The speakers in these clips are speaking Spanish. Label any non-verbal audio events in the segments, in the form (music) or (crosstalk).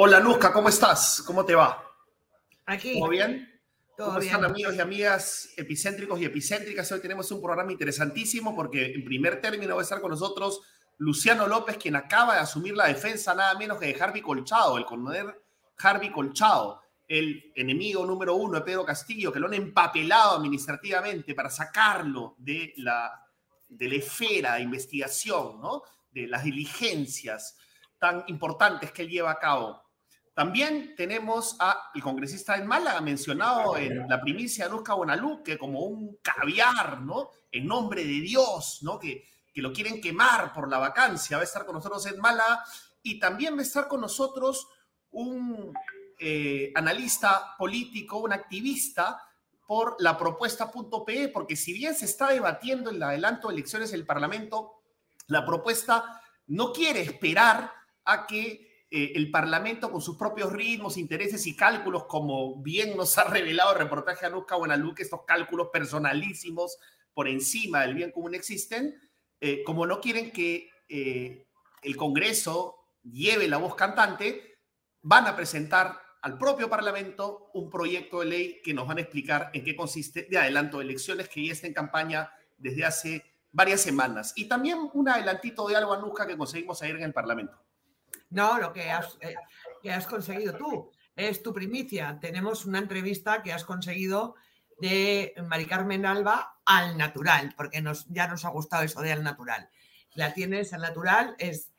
Hola Luzca, ¿cómo estás? ¿Cómo te va? Aquí. ¿Todo bien? Todo ¿Cómo bien. están amigos y amigas epicéntricos y epicéntricas? Hoy tenemos un programa interesantísimo porque en primer término va a estar con nosotros Luciano López, quien acaba de asumir la defensa nada menos que de Harvey Colchado, el coronel Harvey Colchado, el enemigo número uno de Pedro Castillo, que lo han empapelado administrativamente para sacarlo de la, de la esfera de investigación, ¿no? de las diligencias tan importantes que él lleva a cabo. También tenemos al congresista en Málaga, mencionado en la primicia de Luzca Buenaluque como un caviar, ¿no? En nombre de Dios, ¿no? Que, que lo quieren quemar por la vacancia. Va a estar con nosotros en Málaga. Y también va a estar con nosotros un eh, analista político, un activista por la propuesta.pe, porque si bien se está debatiendo el adelanto de elecciones del Parlamento, la propuesta no quiere esperar a que eh, el Parlamento con sus propios ritmos, intereses y cálculos, como bien nos ha revelado el reportaje de Anuska Buenaluque, estos cálculos personalísimos por encima del bien común existen, eh, como no quieren que eh, el Congreso lleve la voz cantante, van a presentar al propio Parlamento un proyecto de ley que nos van a explicar en qué consiste de adelanto de elecciones que ya está en campaña desde hace varias semanas. Y también un adelantito de algo, Anuska, que conseguimos ayer en el Parlamento. No, lo que has, eh, que has conseguido tú es tu primicia. Tenemos una entrevista que has conseguido de Mari Carmen Alba al natural, porque nos, ya nos ha gustado eso de al natural. La tienes al natural, es,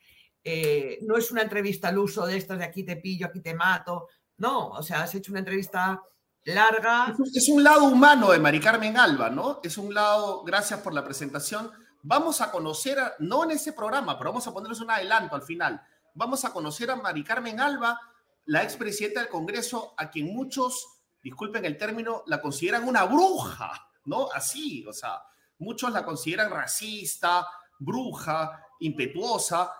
eh, no es una entrevista al uso de estas de aquí te pillo, aquí te mato. No, o sea, has hecho una entrevista larga. Es un lado humano de Mari Carmen Alba, ¿no? Es un lado, gracias por la presentación. Vamos a conocer, a, no en ese programa, pero vamos a ponerles un adelanto al final vamos a conocer a Mari Carmen Alba, la expresidenta del Congreso, a quien muchos, disculpen el término, la consideran una bruja, ¿no? Así, o sea, muchos la consideran racista, bruja, impetuosa,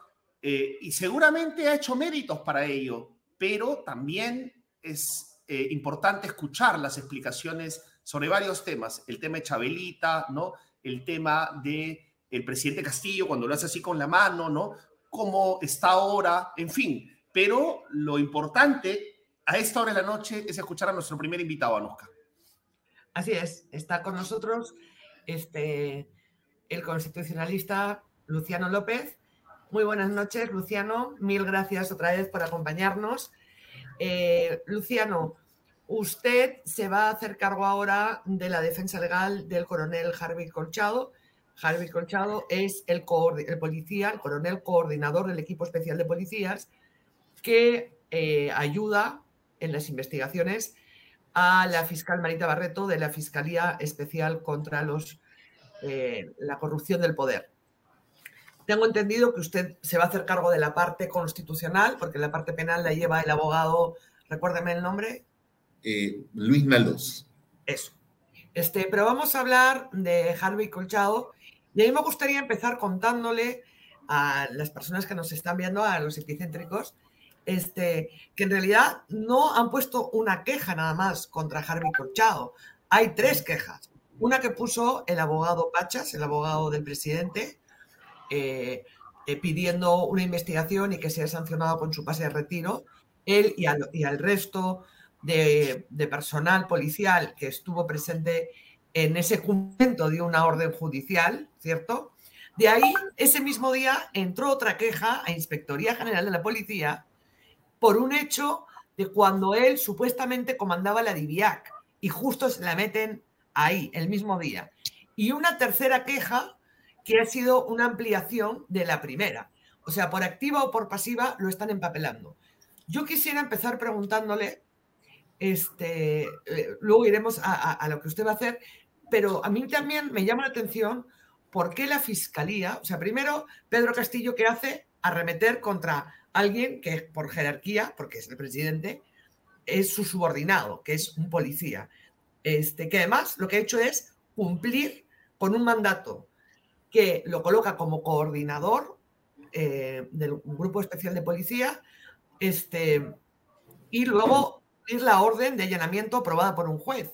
eh, y seguramente ha hecho méritos para ello, pero también es eh, importante escuchar las explicaciones sobre varios temas, el tema de Chabelita, ¿no? El tema de el presidente Castillo cuando lo hace así con la mano, ¿no? cómo está ahora, en fin. Pero lo importante a esta hora de la noche es escuchar a nuestro primer invitado, Anuska. Así es, está con nosotros este, el constitucionalista Luciano López. Muy buenas noches, Luciano. Mil gracias otra vez por acompañarnos. Eh, Luciano, usted se va a hacer cargo ahora de la defensa legal del coronel Harvey Colchado Harvey Colchado es el, policía, el coronel coordinador del equipo especial de policías que eh, ayuda en las investigaciones a la fiscal Marita Barreto de la Fiscalía Especial contra eh, la Corrupción del Poder. Tengo entendido que usted se va a hacer cargo de la parte constitucional, porque la parte penal la lleva el abogado, recuérdeme el nombre. Eh, Luis Naldos. Eso. Este, pero vamos a hablar de Harvey Colchado y a mí me gustaría empezar contándole a las personas que nos están viendo, a los epicéntricos, este, que en realidad no han puesto una queja nada más contra Harvey Colchado. Hay tres quejas. Una que puso el abogado Pachas, el abogado del presidente, eh, eh, pidiendo una investigación y que sea sancionado con su pase de retiro. Él y al, resto de, de personal policial que estuvo presente en ese cumplimiento de una orden judicial, ¿cierto? De ahí, ese mismo día, entró otra queja a Inspectoría General de la Policía por un hecho de cuando él supuestamente comandaba la DIVIAC y justo se la meten ahí, el mismo día. Y una tercera queja que ha sido una ampliación de la primera. O sea, por activa o por pasiva lo están empapelando. Yo quisiera empezar preguntándole, este, eh, luego iremos a, lo que usted va a hacer, pero a mí también me llama la atención por qué la fiscalía, o sea, primero Pedro Castillo, ¿qué hace? Arremeter contra alguien que por jerarquía, porque es el presidente, es su subordinado, que es un policía, este, que además lo que ha hecho es cumplir con un mandato que lo coloca como coordinador eh, del grupo especial de policía, este, y luego es la orden de allanamiento aprobada por un juez.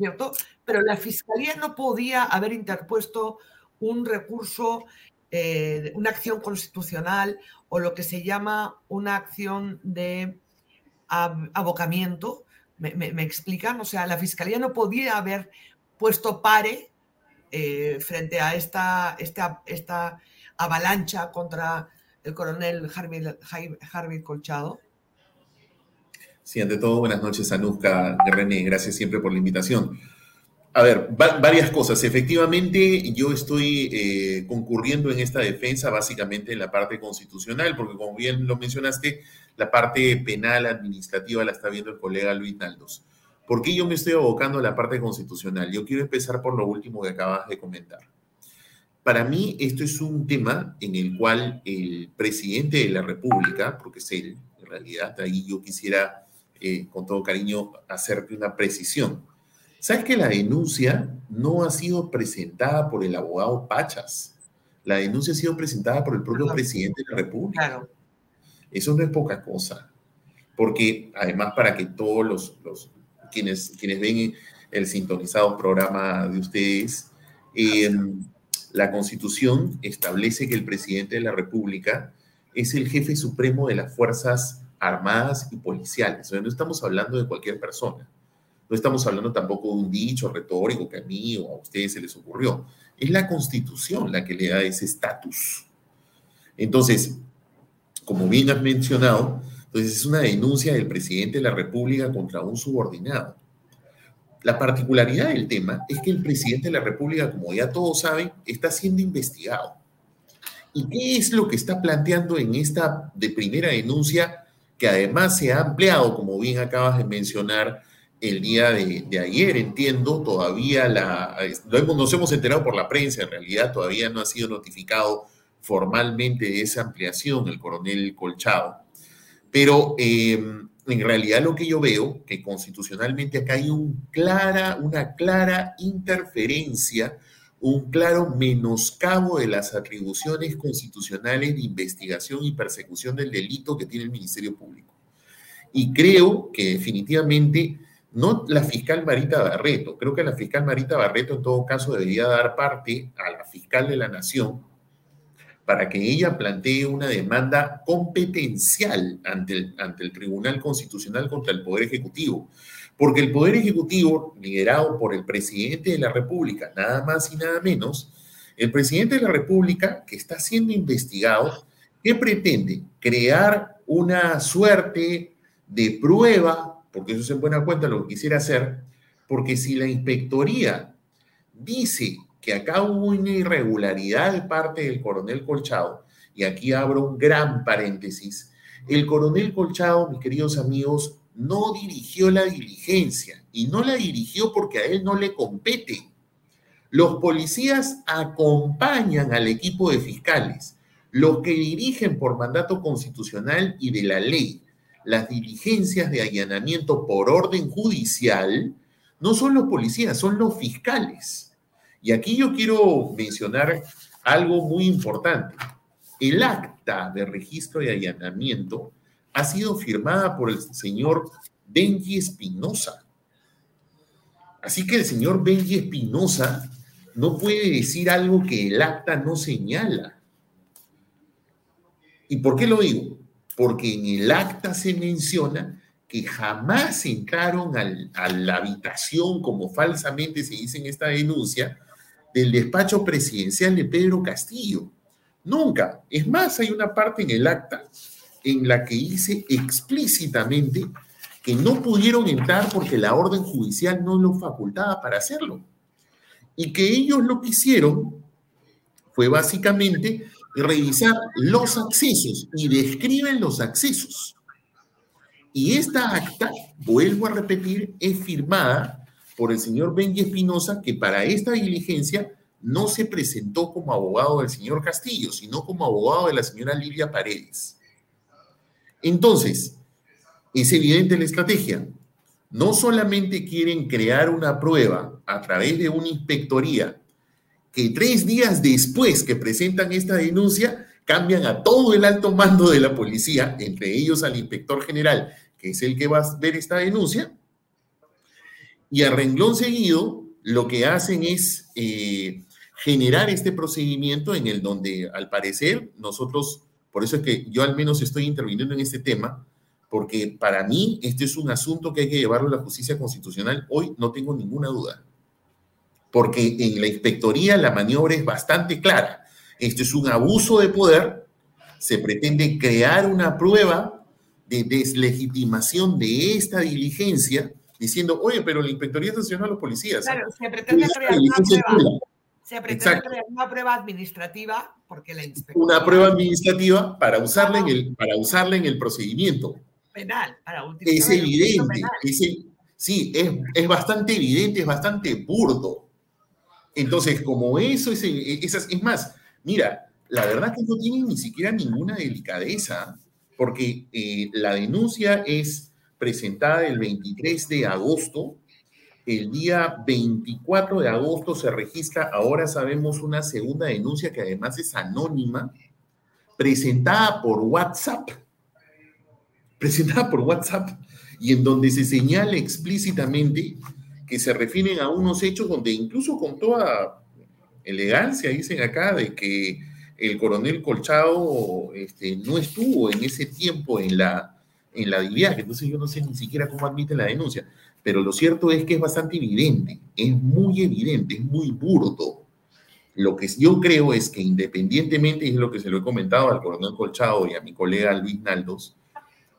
¿cierto? Pero la fiscalía no podía haber interpuesto un recurso eh, una acción constitucional o lo que se llama una acción de abocamiento. ¿Me, explican? O sea, la Fiscalía no podía haber puesto pare eh, frente a esta, esta, esta avalancha contra el coronel Harvey, Colchado. Sí, ante todo, buenas noches, Anuska René. Gracias siempre por la invitación. A ver, varias cosas. Efectivamente, yo estoy eh, concurriendo en esta defensa básicamente en la parte constitucional, porque como bien lo mencionaste, la parte penal administrativa la está viendo el colega Luis Naldos. ¿Por qué yo me estoy abocando a la parte constitucional? Yo quiero empezar por lo último que acabas de comentar. Para mí, esto es un tema en el cual el presidente de la República, porque es él, en realidad, ahí yo quisiera, eh, con todo cariño, hacerte una precisión ¿Sabes que la denuncia no ha sido presentada por el abogado Pachas? La denuncia ha sido presentada por el propio presidente de la República. Claro. Eso no es poca cosa. Porque además para que todos los, quienes, quienes ven el sintonizado programa de ustedes, em, la constitución establece que el presidente de la República es el jefe supremo de las Fuerzas Armadas y Policiales. O sea, no estamos hablando de cualquier persona. No estamos hablando tampoco de un dicho retórico que a mí o a ustedes se les ocurrió. Es la constitución la que le da ese estatus. Entonces, como bien has mencionado, entonces es una denuncia del presidente de la República contra un subordinado. La particularidad del tema es que el presidente de la República, como ya todos saben, está siendo investigado. ¿Y qué es lo que está planteando en esta de primera denuncia que además se ha ampliado, como bien acabas de mencionar, el día de, ayer, entiendo, todavía la, nos hemos enterado por la prensa, en realidad todavía no ha sido notificado formalmente de esa ampliación el coronel Colchado. Pero em, en realidad lo que yo veo, que constitucionalmente acá hay clara, una clara interferencia, un claro menoscabo de las atribuciones constitucionales de investigación y persecución del delito que tiene el Ministerio Público. Y creo que definitivamente no la fiscal Marita Barreto. Creo que la fiscal Marita Barreto en todo caso debería dar parte a la fiscal de la Nación para que ella plantee una demanda competencial ante el, ante el Tribunal Constitucional contra el Poder Ejecutivo. Porque el Poder Ejecutivo, liderado por el presidente de la República, nada más y nada menos, el presidente de la República que está siendo investigado, ¿qué pretende? Crear una suerte de prueba porque eso se en buena cuenta lo que quisiera hacer, porque si la inspectoría dice que acá hubo una irregularidad de parte del coronel Colchado, y aquí abro un gran paréntesis, el coronel Colchado, mis queridos amigos, no dirigió la diligencia y no la dirigió porque a él no le compete. Los policías acompañan al equipo de fiscales, los que dirigen por mandato constitucional y de la ley las diligencias de allanamiento por orden judicial no son los policías, son los fiscales. Y aquí yo quiero mencionar algo muy importante. El acta de registro de allanamiento ha sido firmada por el señor Benji Espinosa. Así que el señor Benji Espinosa no puede decir algo que el acta no señala. ¿Y por qué lo digo? porque en el acta se menciona que jamás entraron a la habitación, como falsamente se dice en esta denuncia, del despacho presidencial de Pedro Castillo. Nunca. Es más, hay una parte en el acta en la que dice explícitamente que no pudieron entrar porque la orden judicial no lo facultaba para hacerlo. Y que ellos lo que hicieron fue básicamente revisar los accesos y describen los accesos. Y esta acta, vuelvo a repetir, es firmada por el señor Benji Espinosa, que para esta diligencia no se presentó como abogado del señor Castillo, sino como abogado de la señora Lilia Paredes. Entonces, es evidente la estrategia. No solamente quieren crear una prueba a través de una inspectoría que tres días después que presentan esta denuncia, cambian a todo el alto mando de la policía, entre ellos al inspector general, que es el que va a ver esta denuncia, y a renglón seguido lo que hacen es eh, generar este procedimiento en el donde, al parecer, nosotros, por eso es que yo al menos estoy interviniendo en este tema, porque para mí este es un asunto que hay que llevarlo a la justicia constitucional. Hoy no tengo ninguna duda, porque en la inspectoría la maniobra es bastante clara. Este es un abuso de poder, se pretende crear una prueba de deslegitimación de esta diligencia, diciendo, oye, pero la inspectoría está a los policías. Claro, se pretende crear una prueba se pretende crear una prueba administrativa porque la Una prueba administrativa para usarla, en el, para usarla en el procedimiento. Penal, para Es evidente. sí, es, es, bastante evidente, es bastante burdo. Entonces, como eso es, es, es más, mira, la verdad que no tiene ni siquiera ninguna delicadeza, porque eh, la denuncia es presentada el 23 de agosto. El día 24 de agosto se registra, ahora sabemos, una segunda denuncia que además es anónima, presentada por WhatsApp, presentada por WhatsApp, y en donde se señala explícitamente que se refieren a unos hechos donde incluso con toda elegancia dicen acá de que el coronel Colchado este, no estuvo en ese tiempo en la, en la entonces yo no sé ni siquiera cómo admite la denuncia. Pero lo cierto es que es bastante evidente, es muy evidente, es muy burdo. Lo que yo creo es que independientemente, y es lo que se lo he comentado al coronel Colchado y a mi colega Luis Naldos,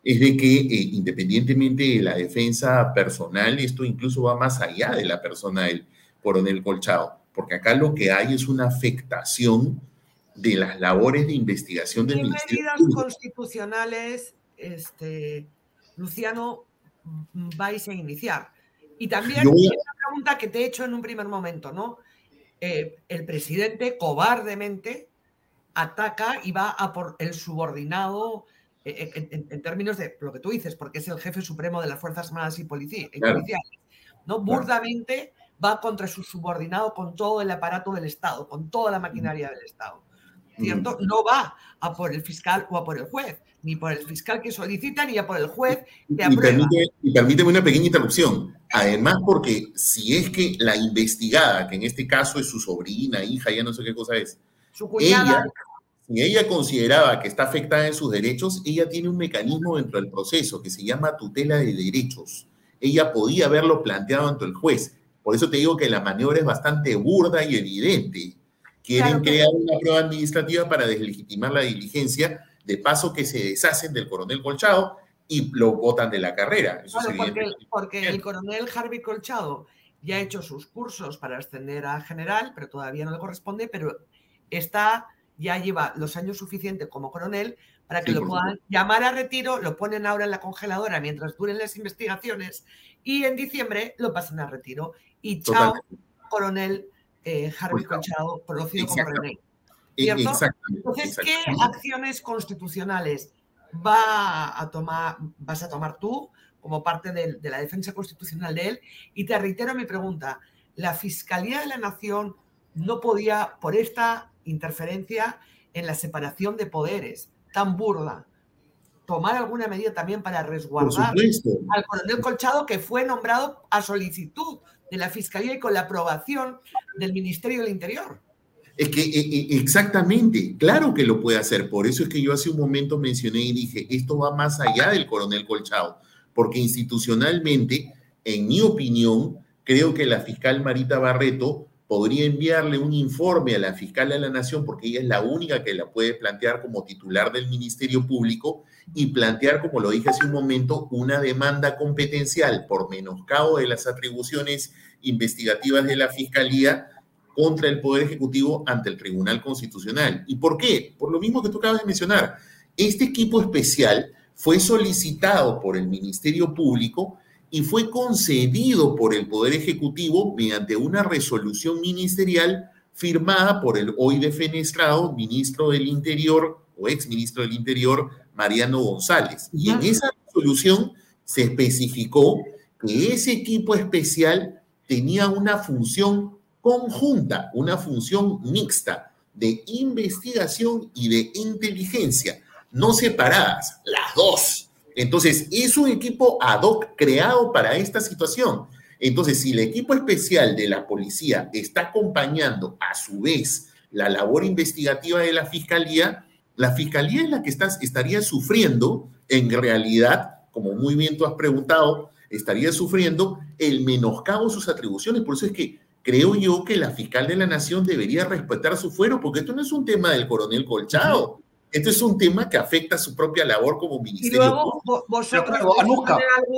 es de que eh, independientemente de la defensa personal, esto incluso va más allá de la persona del coronel Colchado, porque acá lo que hay es una afectación de las labores de investigación del ¿Qué Ministerio. medidas constitucionales, este, Luciano, vais a iniciar? Y también una pregunta que te he hecho en un primer momento, ¿no? Eh, el presidente cobardemente ataca y va a por el subordinado eh, en, términos de lo que tú dices, porque es el jefe supremo de las Fuerzas Armadas y, policiales, ¿no? Burdamente va contra su subordinado con todo el aparato del Estado, con toda la maquinaria del Estado. ¿Cierto? No va a por el fiscal o a por el juez ni por el fiscal que solicita, ni por el juez que aprueba. Y, permíteme una pequeña interrupción. Además, porque si es que la investigada, que en este caso es su sobrina, hija, ya no sé qué cosa es, su cuñada, si ella consideraba que está afectada en sus derechos, ella tiene un mecanismo dentro del proceso que se llama tutela de derechos. Ella podía haberlo planteado ante el juez. Por eso te digo que la maniobra es bastante burda y evidente. Quieren crear una prueba administrativa para deslegitimar la diligencia de paso que se deshacen del coronel Colchado y lo botan de la carrera. porque, el coronel Harvey Colchado ya ha hecho sus cursos para ascender a general, pero todavía no le corresponde, pero está, ya lleva los años suficientes como coronel para que lo puedan llamar a retiro, lo ponen ahora en la congeladora mientras duren las investigaciones y en diciembre lo pasan a retiro. Y chao, coronel eh, Harvey pues, Colchado, conocido como René. Entonces, ¿qué acciones constitucionales va a tomar, vas a tomar tú como parte de, la defensa constitucional de él? Y te reitero mi pregunta, ¿la Fiscalía de la Nación no podía, por esta interferencia en la separación de poderes tan burda, tomar alguna medida también para resguardar al coronel Colchado que fue nombrado a solicitud de la Fiscalía y con la aprobación del Ministerio del Interior? Es que e, e, exactamente, claro que lo puede hacer. Por eso es que yo hace un momento mencioné y dije, esto va más allá del coronel Colchado, porque institucionalmente, en mi opinión, creo que la fiscal Marita Barreto podría enviarle un informe a la fiscal de la Nación, porque ella es la única que la puede plantear como titular del Ministerio Público y plantear, como lo dije hace un momento, una demanda competencial por menoscabo de las atribuciones investigativas de la Fiscalía contra el Poder Ejecutivo ante el Tribunal Constitucional. ¿Y por qué? Por lo mismo que tú acabas de mencionar. Este equipo especial fue solicitado por el Ministerio Público y fue concedido por el Poder Ejecutivo mediante una resolución ministerial firmada por el hoy defenestrado ministro del Interior o ex ministro del Interior, Mariano González. Y en esa resolución se especificó que ese equipo especial tenía una función conjunta, una función mixta de investigación y de inteligencia, no separadas, las dos. Entonces, es un equipo ad hoc creado para esta situación. Entonces, si el equipo especial de la policía está acompañando a su vez la labor investigativa de la fiscalía, la fiscalía es la que estaría sufriendo, en realidad, como muy bien tú has preguntado, estaría sufriendo el menoscabo de sus atribuciones. Por eso es que creo yo que la fiscal de la nación debería respetar su fuero, porque esto no es un tema del coronel Colchado. Esto es un tema que afecta a su propia labor como ministerio. Y luego, vosotros algún,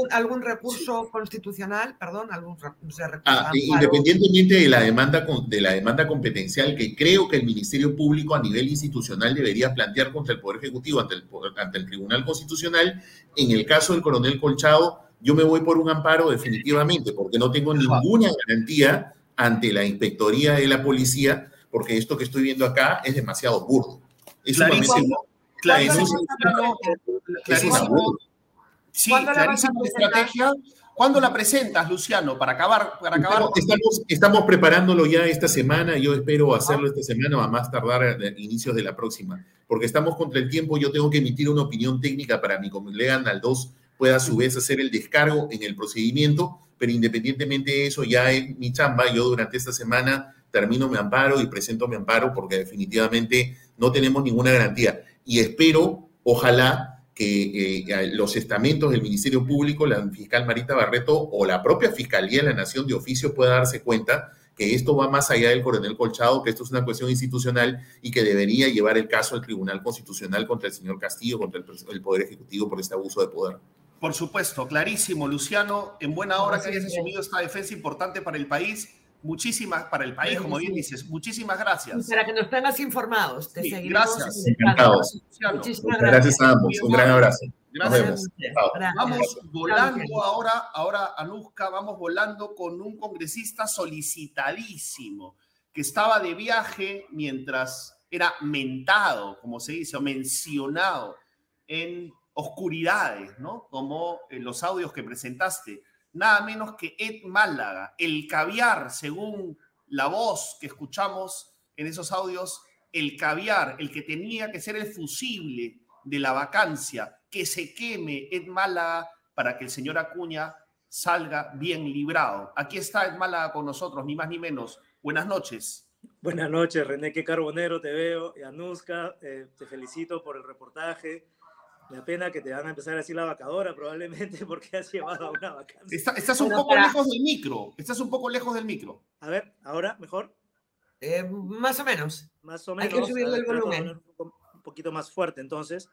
algún, recurso constitucional, perdón, algún recurso, ah, Independientemente de la, demanda, de la demanda competencial que creo que el Ministerio Público a nivel institucional debería plantear contra el Poder Ejecutivo ante el, ante el Tribunal Constitucional, en el caso del coronel Colchado, yo me voy por un amparo definitivamente, porque no tengo ninguna garantía ante la inspectoría de la policía, porque esto que estoy viendo acá es demasiado burdo. Es clarísimo, clarísimo, clarísimo. Sí, clarísima estrategia. ¿Cuándo la presentas, Luciano, para acabar? Para acabar? Estamos, estamos, preparándolo ya esta semana. Yo espero hacerlo esta semana o a más tardar a inicios de la próxima, porque estamos contra el tiempo. Yo tengo que emitir una opinión técnica para mi colega Naldos pueda a su vez hacer el descargo en el procedimiento, pero independientemente de eso, ya es mi chamba. Yo durante esta semana termino mi amparo y presento mi amparo porque definitivamente no tenemos ninguna garantía. Y espero, ojalá, que eh, los estamentos del Ministerio Público, la fiscal Marita Barreto o la propia Fiscalía de la Nación de oficio pueda darse cuenta que esto va más allá del coronel Colchado, que esto es una cuestión institucional y que debería llevar el caso al Tribunal Constitucional contra el señor Castillo, contra el, Poder Ejecutivo por este abuso de poder. Por supuesto, clarísimo, Luciano. En buena hora que hayas asumido esta defensa importante para el país Muchísimas, para el país, como bien dices, muchísimas gracias. para que nos tengas informados. Te gracias. Encantados. Muchísimas gracias. a ambos. Un gran abrazo. Gracias. Vamos volando ahora, ahora, Anuska, vamos volando con un congresista solicitadísimo que estaba de viaje mientras era mentado, como se dice, o mencionado en oscuridades, ¿no? Como en los audios que presentaste nada menos que Ed Málaga, el caviar, según la voz que escuchamos en esos audios, el caviar, el que tenía que ser el fusible de la vacancia, que se queme Ed Málaga para que el señor Acuña salga bien librado. Aquí está Ed Málaga con nosotros, ni más ni menos. Buenas noches. Buenas noches, René, qué carbonero te veo. Y Anuska, eh, te felicito por el reportaje. Me pena que te van a empezar a decir la vacadora probablemente (laughs) porque has llevado a una vacancia. estás un poco lejos del micro. Estás un poco lejos del micro. A ver, ¿ahora mejor? Eh, más o menos. Más o menos. Hay que subirle el volumen. Un poquito más fuerte, entonces.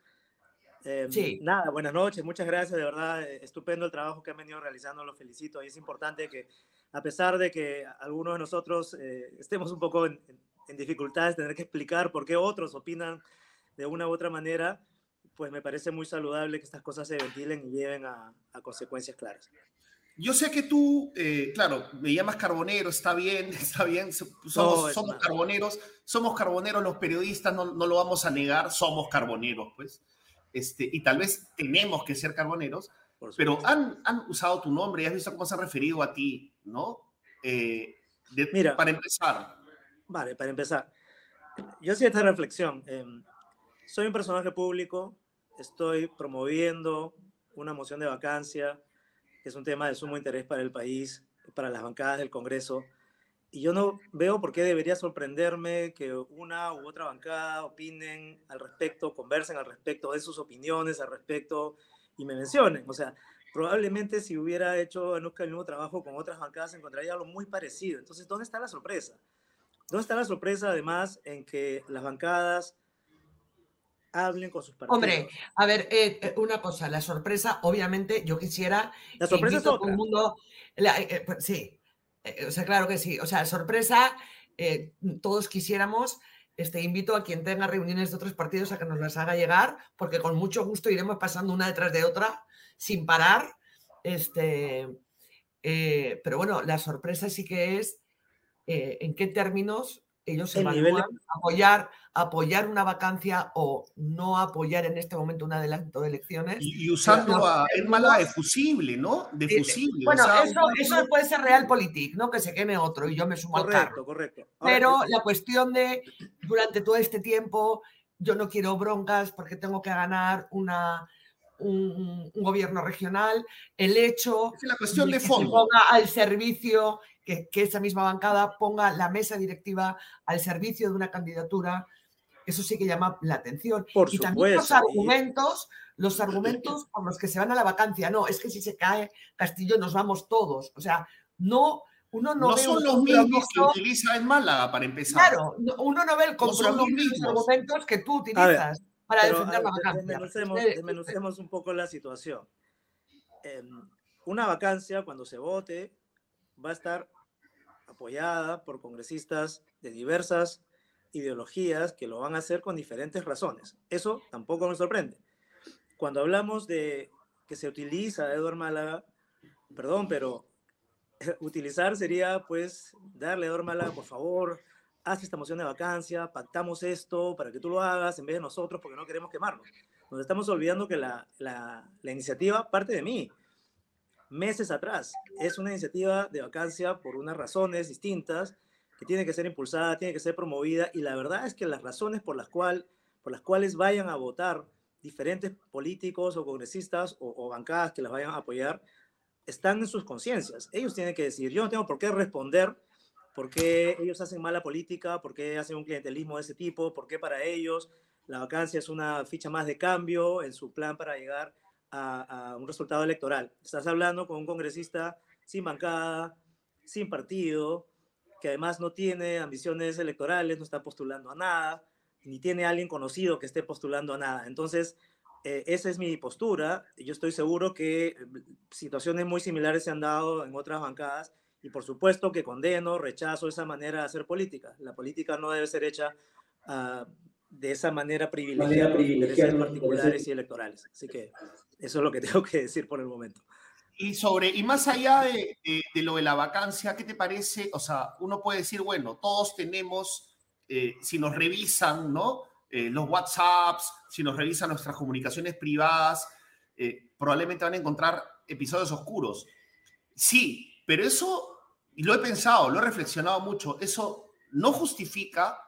Em, sí. Nada, buenas noches, muchas gracias, de verdad, eh, estupendo el trabajo que han venido realizando, lo felicito. Y es importante que, a pesar de que algunos de nosotros eh, estemos un poco en, en dificultades, tener que explicar por qué otros opinan de una u otra manera, pues me parece muy saludable que estas cosas se ventilen y lleven a, consecuencias claras. Yo sé que tú, eh, claro, me llamas carbonero, está bien, (laughs) está bien, somos, somos carboneros, somos carboneros los periodistas, no, no, lo vamos a negar, somos carboneros, pues, este, y tal vez tenemos que ser carboneros, pero han, han, usado tu nombre y has visto cómo se han referido a ti, ¿no? Eh, Mira, para empezar. Vale, para empezar. Yo hacía esta reflexión. Em, soy un personaje público, estoy promoviendo una moción de vacancia, que es un tema de sumo interés para el país, para las bancadas del Congreso. Y yo no veo por qué debería sorprenderme que una u otra bancada opinen al respecto, conversen al respecto de sus opiniones al respecto y me mencionen. O sea, probablemente si hubiera hecho el mismo trabajo con otras bancadas encontraría algo muy parecido. Entonces, ¿dónde está la sorpresa? ¿Dónde está la sorpresa además en que las bancadas hablen con sus partidos. Hombre, a ver, eh, eh, una cosa, la sorpresa, obviamente, yo quisiera. La sorpresa es todo el mundo. Eh, pues, sí, o sea, claro que sí. O sea, sorpresa, todos quisiéramos. Este, invito a quien tenga reuniones de otros partidos a que nos las haga llegar, porque con mucho gusto iremos pasando una detrás de otra sin parar. Este, pero bueno, la sorpresa sí que es en qué términos ellos evalúan apoyar, apoyar una vacancia o no apoyar en este momento un adelanto de elecciones. Y, usando a Hermala de fusible, ¿no? De fusible. Bueno, eso, puede ser realpolitik, ¿no? Que se queme otro y yo me sumo correcto, al carro. Correcto, Pero la cuestión de durante todo este tiempo yo no quiero broncas porque tengo que ganar una un, gobierno regional, el hecho es la cuestión de, que fondo. se ponga al servicio, que, esa misma bancada ponga la mesa directiva al servicio de una candidatura, eso sí que llama la atención. Por y también los argumentos, los argumentos por los que se van a la vacancia. No, es que si se cae Castillo nos vamos todos. O sea, no uno no, ve son los mismos que utiliza en Málaga para empezar. Claro, uno no ve el compromiso los argumentos que tú utilizas para defender la vacancia. Desmenucemos, un poco la situación. Em, una vacancia, cuando se vote, va a estar apoyada por congresistas de diversas ideologías que lo van a hacer con diferentes razones. Eso tampoco me sorprende. Cuando hablamos de que se utiliza Eduardo Málaga, perdón, pero (laughs) utilizar sería pues darle a Eduardo por favor, haz esta moción de vacancia, pactamos esto para que tú lo hagas en vez de nosotros porque no queremos quemarnos. Nos estamos olvidando que la, la, la iniciativa parte de mí. Meses atrás, es una iniciativa de vacancia por unas razones distintas que tiene que ser impulsada, tiene que ser promovida y la verdad es que las razones por las, cual, por las cuales vayan a votar diferentes políticos o congresistas o, bancadas que las vayan a apoyar están en sus conciencias. Ellos tienen que decir, yo no tengo por qué responder por qué ellos hacen mala política, por qué hacen un clientelismo de ese tipo, por qué para ellos la vacancia es una ficha más de cambio en su plan para llegar a, un resultado electoral. Estás hablando con un congresista sin bancada, sin partido, que además no tiene ambiciones electorales, no está postulando a nada, ni tiene alguien conocido que esté postulando a nada. Entonces, eh, esa es mi postura. Yo estoy seguro que eh, situaciones muy similares se han dado en otras bancadas y por supuesto que condeno, rechazo esa manera de hacer política. La política no debe ser hecha uh, de esa manera privilegiada por intereses particulares y electorales. Así que eso es lo que (laughs) tengo que decir por el momento. Y sobre, y más allá de, lo de la vacancia, ¿qué te parece? O sea, uno puede decir, bueno, todos tenemos, eh, si nos revisan, ¿no? Eh, los WhatsApps, si nos revisan nuestras comunicaciones privadas, eh, probablemente van a encontrar episodios oscuros. Sí, pero eso, y lo he pensado, lo he reflexionado mucho, eso no justifica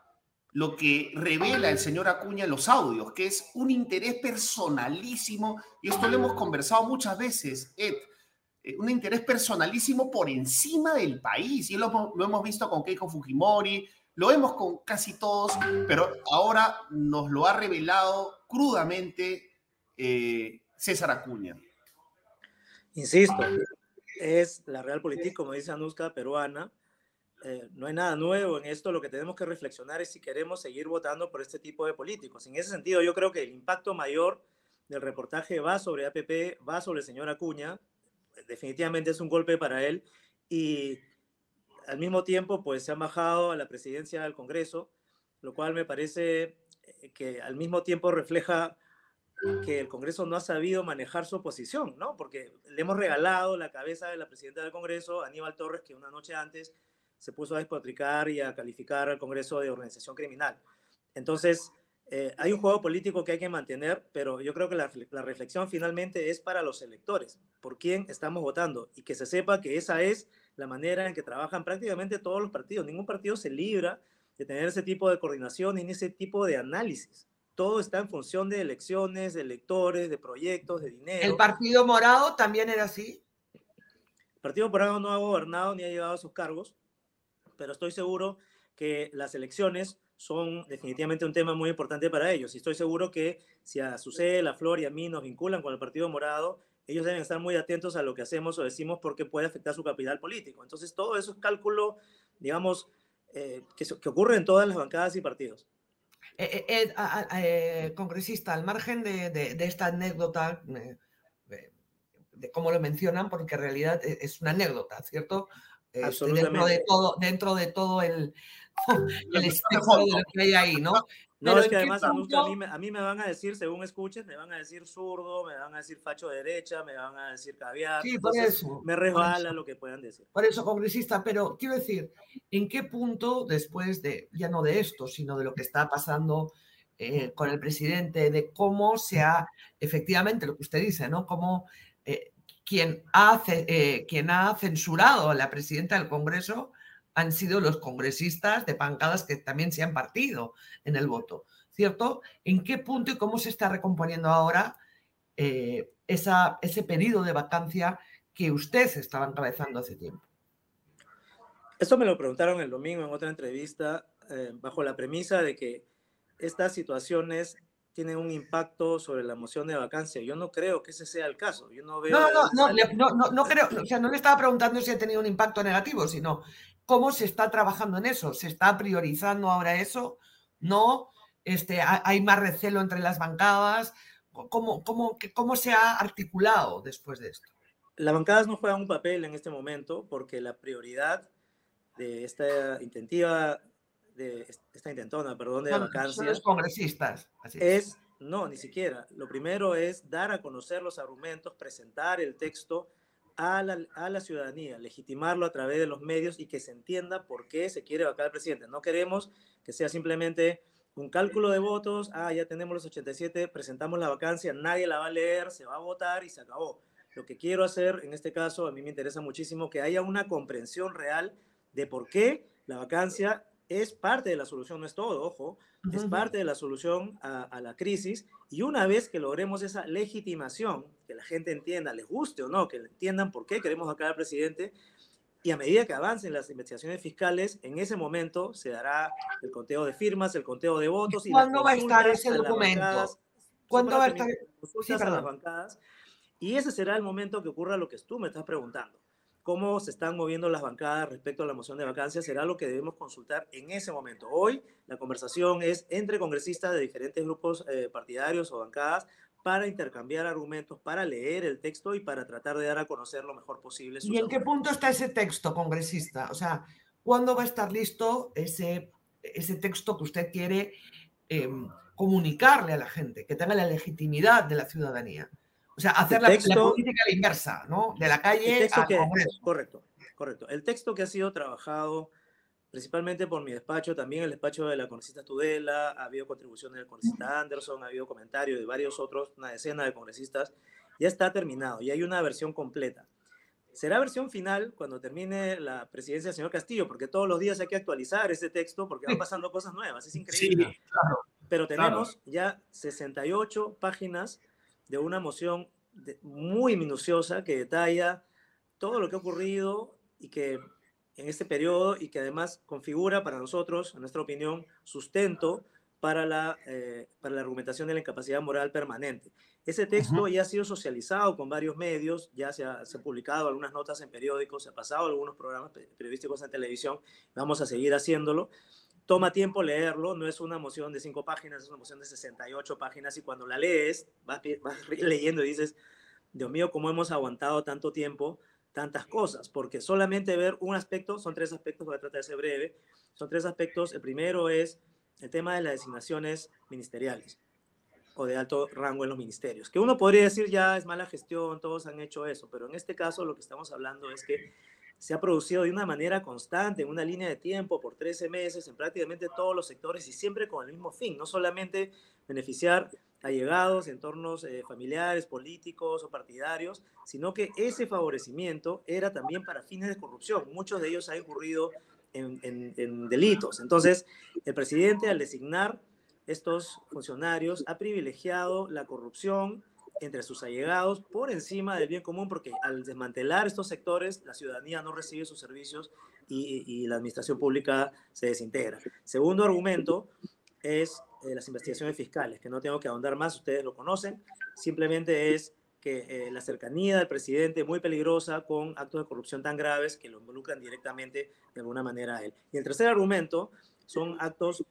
lo que revela el señor Acuña en los audios, que es un interés personalísimo, y esto lo hemos conversado muchas veces, Ed, eh, un interés personalísimo por encima del país, y lo, hemos visto con Keiko Fujimori, lo vemos con casi todos, pero ahora nos lo ha revelado crudamente eh, César Acuña. Insisto, es la realpolitik, como dice Anuska, peruana. Eh, no hay nada nuevo en esto. Lo que tenemos que reflexionar es si queremos seguir votando por este tipo de políticos. En ese sentido, yo creo que el impacto mayor del reportaje va sobre APP, va sobre el señor Acuña. Definitivamente es un golpe para él. Y al mismo tiempo, pues se ha bajado a la presidencia del Congreso, lo cual me parece eh, que al mismo tiempo refleja que el Congreso no ha sabido manejar su oposición, ¿no? Porque le hemos regalado la cabeza de la presidenta del Congreso, Aníbal Torres, que una noche antes se puso a despotricar y a calificar al Congreso de organización criminal. Entonces, eh, hay un juego político que hay que mantener, pero yo creo que la, la, reflexión finalmente es para los electores, por quién estamos votando, y que se sepa que esa es la manera en que trabajan prácticamente todos los partidos. Ningún partido se libra de tener ese tipo de coordinación y ese tipo de análisis todo está en función de elecciones, de electores, de proyectos, de dinero. ¿El Partido Morado también era así? El Partido Morado no ha gobernado ni ha llegado a sus cargos, pero estoy seguro que las elecciones son definitivamente un tema muy importante para ellos. Y estoy seguro que si a Sucede, a Flor y a mí nos vinculan con el Partido Morado, ellos deben estar muy atentos a lo que hacemos o decimos porque puede afectar su capital político. Entonces, todo eso es cálculo, digamos, eh, que, que ocurre en todas las bancadas y partidos. Eh, eh, congresista, al margen de, esta anécdota, de, cómo lo mencionan, porque en realidad es una anécdota, ¿cierto? Este, dentro de todo, dentro de todo el, (laughs) el espectro de lo que hay ahí, ¿no? (laughs) No, es que además a, mí, a, mí, me van a decir, según escuches, me van a decir zurdo, me van a decir facho de derecha, me van a decir caviar. Sí, por eso. Me resbala lo que puedan decir. Por eso, congresista, pero quiero decir, ¿en qué punto, después de, ya no de esto, sino de lo que está pasando eh, con el presidente, de cómo se ha, efectivamente, lo que usted dice, ¿no? Cómo quien, ha, eh, quien ha censurado a la presidenta del Congreso han sido los congresistas de pancadas que también se han partido en el voto, ¿cierto? ¿En qué punto y cómo se está recomponiendo ahora eh, esa, ese periodo de vacancia que usted estaba encabezando hace tiempo. Esto me lo preguntaron el domingo en otra entrevista eh, bajo la premisa de que estas situaciones tienen un impacto sobre la moción de vacancia. Yo no creo que ese sea el caso. Yo no veo... No, no, no, no, no, creo, o sea, no le estaba preguntando si ha tenido un impacto negativo, sino cómo se está trabajando en eso. ¿Se está priorizando ahora eso? ¿No? Este, ¿Hay más recelo entre las bancadas? ¿Cómo, cómo, cómo se ha articulado después de esto? Las bancadas no juegan un papel en este momento porque la prioridad de esta intentiva de esta intentona, perdón, de son, vacancia. Son los congresistas. Así es. es. no, ni siquiera. Lo primero es dar a conocer los argumentos, presentar el texto a la, a la, ciudadanía, legitimarlo a través de los medios y que se entienda por qué se quiere vacar al presidente. No queremos que sea simplemente un cálculo de votos, ah, ya tenemos los 87, presentamos la vacancia, nadie la va a leer, se va a votar y se acabó. Lo que quiero hacer en este caso, a mí me interesa muchísimo que haya una comprensión real de por qué la vacancia es parte de la solución, no es todo, ojo, es parte de la solución a, a, la crisis. Y una vez que logremos esa legitimación, que la gente entienda, les guste o no, que entiendan por qué queremos sacar al presidente, y a medida que avancen las investigaciones fiscales, en ese momento se dará el conteo de firmas, el conteo de votos. Y ¿Cuándo va a estar ese documento? ¿Cuándo va a estar? Sí, a las bancadas. Y ese será el momento que ocurra lo que tú me estás preguntando cómo se están moviendo las bancadas respecto a la moción de vacancia será lo que debemos consultar en ese momento. Hoy la conversación es entre congresistas de diferentes grupos eh, partidarios o bancadas para intercambiar argumentos, para leer el texto y para tratar de dar a conocer lo mejor posible. ¿Y en qué punto está ese texto, congresista? O sea, ¿cuándo va a estar listo ese, ese texto que usted quiere eh, comunicarle a la gente, que tenga la legitimidad de la ciudadanía? O sea, hacer la, texto, la, política inversa, ¿no? De la calle al que, Congreso. Correcto, correcto. El texto que ha sido trabajado principalmente por mi despacho, también el despacho de la congresista Tudela, ha habido contribuciones del congresista Anderson, ha habido comentarios de varios otros, una decena de congresistas, ya está terminado y hay una versión completa. Será versión final cuando termine la presidencia del señor Castillo, porque todos los días hay que actualizar ese texto porque van pasando cosas nuevas, es increíble. Sí, claro, Pero tenemos claro. ya 68 páginas de una moción de, muy minuciosa que detalla todo lo que ha ocurrido y que en este periodo y que además configura para nosotros, en nuestra opinión, sustento para la, eh, para la argumentación de la incapacidad moral permanente. Ese texto uh -huh. ya ha sido socializado con varios medios, ya se ha, se ha, publicado algunas notas en periódicos, se ha pasado algunos programas periodísticos en televisión, vamos a seguir haciéndolo toma tiempo leerlo, no es una moción de cinco páginas, es una moción de 68 páginas y cuando la lees, vas, vas (laughs) leyendo y dices, Dios mío, ¿cómo hemos aguantado tanto tiempo tantas cosas? Porque solamente ver un aspecto, son tres aspectos, voy a tratar de ser breve, son tres aspectos. El primero es el tema de las designaciones ministeriales o de alto rango en los ministerios, que uno podría decir ya es mala gestión, todos han hecho eso, pero en este caso lo que estamos hablando es que se ha producido de una manera constante, en una línea de tiempo, por 13 meses, en prácticamente todos los sectores y siempre con el mismo fin, no solamente beneficiar allegados, entornos eh, familiares, políticos o partidarios, sino que ese favorecimiento era también para fines de corrupción. Muchos de ellos han incurrido en delitos. Entonces, el presidente al designar estos funcionarios ha privilegiado la corrupción, entre sus allegados por encima del bien común, porque al desmantelar estos sectores, la ciudadanía no recibe sus servicios y, y la administración pública se desintegra. Segundo argumento es eh, las investigaciones fiscales, que no tengo que ahondar más, ustedes lo conocen, simplemente es que eh, la cercanía del presidente muy peligrosa con actos de corrupción tan graves que lo involucran directamente de alguna manera a él. Y el tercer argumento son actos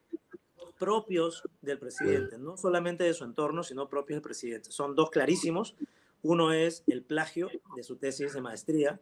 propios del presidente, no solamente de su entorno, sino propios del presidente. Son dos clarísimos. Uno es el plagio de su tesis de maestría,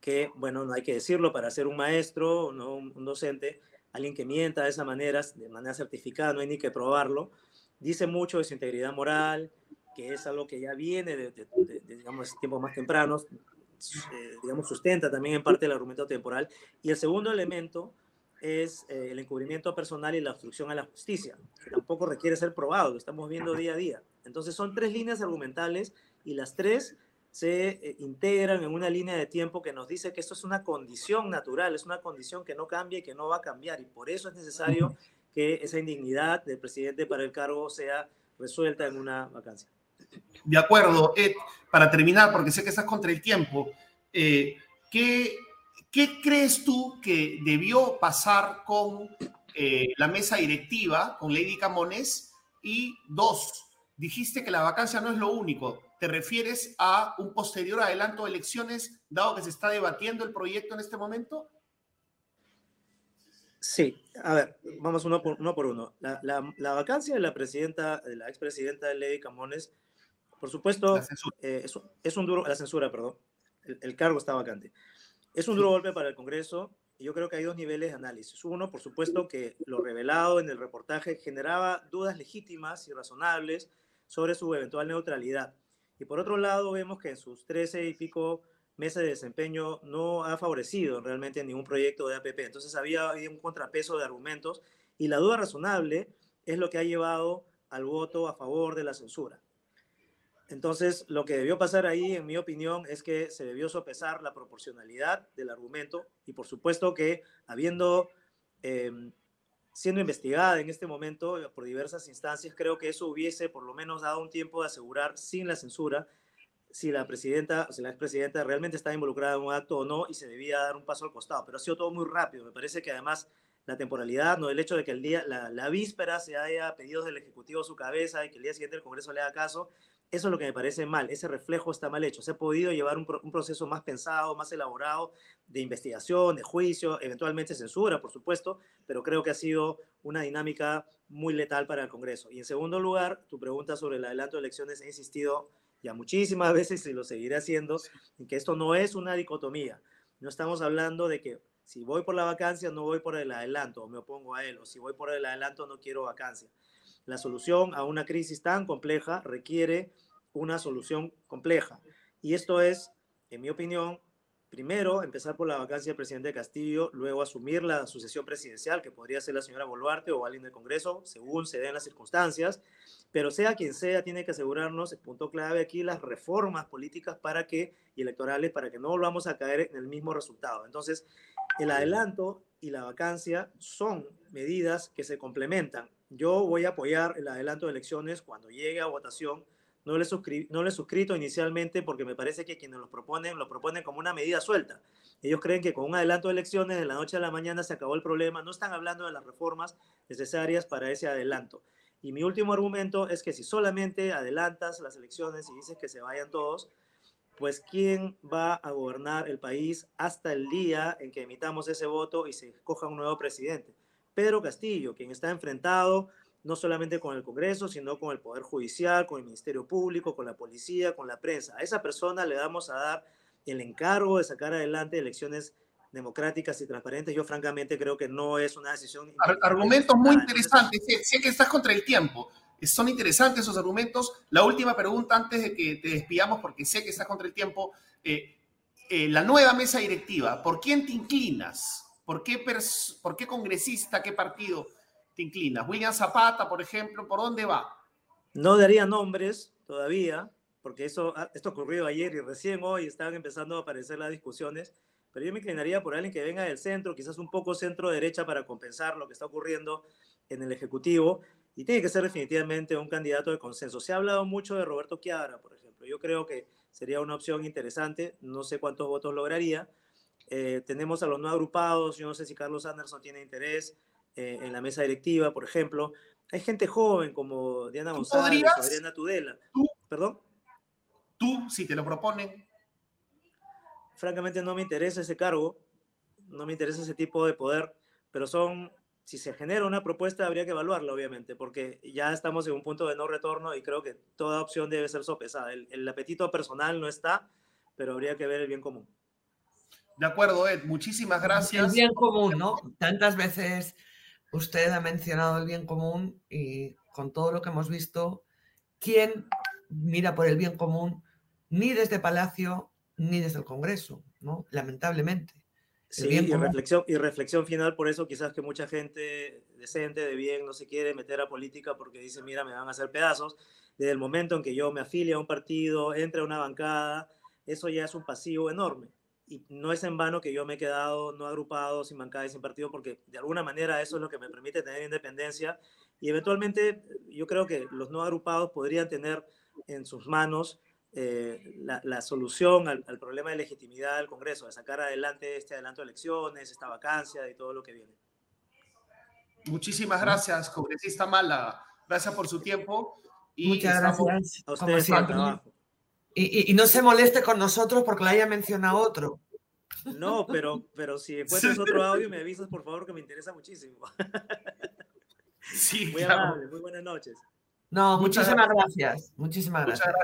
que, bueno, no hay que decirlo, para ser un maestro, no un docente, alguien que mienta de esa manera, de manera certificada, no hay ni que probarlo, dice mucho de su integridad moral, que es algo que ya viene de, de, de, de digamos, tiempos más tempranos, eh, digamos, sustenta también en parte el argumento temporal. Y el segundo elemento es eh, el encubrimiento personal y la obstrucción a la justicia, que tampoco requiere ser probado, lo estamos viendo día a día. Entonces son tres líneas argumentales y las tres se eh, integran en una línea de tiempo que nos dice que esto es una condición natural, es una condición que no cambia y que no va a cambiar y por eso es necesario que esa indignidad del presidente para el cargo sea resuelta en una vacancia. De acuerdo, Ed, para terminar, porque sé que estás contra el tiempo, eh, ¿qué, ¿qué, crees tú que debió pasar con eh, la mesa directiva, con Lady Camones? Y dos, dijiste que la vacancia no es lo único. ¿Te refieres a un posterior adelanto de elecciones, dado que se está debatiendo el proyecto en este momento? Sí, a ver, vamos uno por uno. Por uno. La, la, vacancia de la presidenta, de la expresidenta Lady Camones, por supuesto, eh, es, un duro, la censura, perdón, el, cargo está vacante. Es un duro golpe para el Congreso y yo creo que hay dos niveles de análisis. Uno, por supuesto, que lo revelado en el reportaje generaba dudas legítimas y razonables sobre su eventual neutralidad. Y por otro lado, vemos que en sus 13 y pico meses de desempeño no ha favorecido realmente ningún proyecto de APP. Entonces había un contrapeso de argumentos y la duda razonable es lo que ha llevado al voto a favor de la censura. Entonces, lo que debió pasar ahí, en mi opinión, es que se debió sopesar la proporcionalidad del argumento y, por supuesto, que habiendo em, siendo investigada en este momento por diversas instancias, creo que eso hubiese por lo menos dado un tiempo de asegurar sin la censura si la presidenta, o si la expresidenta realmente estaba involucrada en un acto o no y se debía dar un paso al costado. Pero ha sido todo muy rápido. Me parece que además la temporalidad, no el hecho de que el día, la, la víspera se haya pedido del Ejecutivo su cabeza y que el día siguiente el Congreso le haga caso, eso es lo que me parece mal, ese reflejo está mal hecho. Se ha podido llevar un, proceso más pensado, más elaborado de investigación, de juicio, eventualmente censura, por supuesto, pero creo que ha sido una dinámica muy letal para el Congreso. Y en segundo lugar, tu pregunta sobre el adelanto de elecciones, he insistido ya muchísimas (laughs) veces y lo seguiré haciendo, en que esto no es una dicotomía. No estamos hablando de que si voy por la vacancia, no voy por el adelanto o me opongo a él, o si voy por el adelanto, no quiero vacancia. La solución a una crisis tan compleja requiere una solución compleja. Y esto es, en mi opinión, primero empezar por la vacancia del presidente Castillo, luego asumir la sucesión presidencial, que podría ser la señora Boluarte o alguien del Congreso, según se den las circunstancias, pero sea quien sea, tiene que asegurarnos, el punto clave aquí, las reformas políticas para que, y electorales, para que no volvamos a caer en el mismo resultado. Entonces, el adelanto y la vacancia son medidas que se complementan. Yo voy a apoyar el adelanto de elecciones cuando llegue a votación. No le, no le suscrito inicialmente porque me parece que quienes lo proponen lo proponen como una medida suelta. Ellos creen que con un adelanto de elecciones de la noche a la mañana se acabó el problema. No están hablando de las reformas necesarias para ese adelanto. Y mi último argumento es que si solamente adelantas las elecciones y dices que se vayan todos, pues ¿quién va a gobernar el país hasta el día en que emitamos ese voto y se escoja un nuevo presidente? Pedro Castillo, quien está enfrentado no solamente con el Congreso, sino con el Poder Judicial, con el Ministerio Público, con la policía, con la prensa. A esa persona le vamos a dar el encargo de sacar adelante elecciones democráticas y transparentes. Yo francamente creo que no es una decisión... Argumentos muy interesantes. Sé, que estás contra el tiempo. Son interesantes esos argumentos. La última pregunta antes de que te despidamos, porque sé que estás contra el tiempo. Eh, eh, la nueva mesa directiva, ¿por quién te inclinas? ¿Por qué, ¿Por qué congresista, qué partido te inclinas? William Zapata, por ejemplo, ¿por dónde va? No daría nombres todavía, porque eso, ah, esto ocurrió ayer y recién hoy estaban empezando a aparecer las discusiones, pero yo me inclinaría por alguien que venga del centro, quizás un poco centro-derecha para compensar lo que está ocurriendo en el Ejecutivo, y tiene que ser definitivamente un candidato de consenso. Se ha hablado mucho de Roberto Chiara, por ejemplo. Yo creo que sería una opción interesante, no sé cuántos votos lograría, eh, tenemos a los no agrupados, yo no sé si Carlos Anderson tiene interés eh, en la mesa directiva, por ejemplo. Hay gente joven como Diana González, Adriana Tudela. ¿Tú? ¿Perdón? Tú, si te lo proponen. Francamente no me interesa ese cargo, no me interesa ese tipo de poder, pero son, si se genera una propuesta habría que evaluarla, obviamente, porque ya estamos en un punto de no retorno y creo que toda opción debe ser sopesada. el apetito personal no está, pero habría que ver el bien común. De acuerdo, Ed, muchísimas gracias. El bien común, ¿no? Tantas veces usted ha mencionado el bien común y con todo lo que hemos visto, ¿quién mira por el bien común ni desde Palacio ni desde el Congreso, ¿no? Lamentablemente. Sí, y reflexión, y reflexión final, por eso quizás que mucha gente decente, de bien, no se quiere meter a política porque dice, mira, me van a hacer pedazos. Desde el momento en que yo me afilio a un partido, entre a una bancada, eso ya es un pasivo enorme y no es en vano que yo me he quedado no agrupado, sin bancada y sin partido, porque de alguna manera eso es lo que me permite tener independencia y eventualmente yo creo que los no agrupados podrían tener en sus manos eh, la, solución al, problema de legitimidad del Congreso, de sacar adelante este adelanto de elecciones, esta vacancia y todo lo que viene. Muchísimas gracias, congresista Mala. Gracias por su tiempo. Y Muchas gracias. A ustedes y, y, no se moleste con nosotros porque la haya mencionado otro. No, pero, pero si encuentras otro audio, me avisas, por favor, que me interesa muchísimo. Sí, muy amable, muy buenas noches. No, muchísimas gracias. Muchísimas gracias.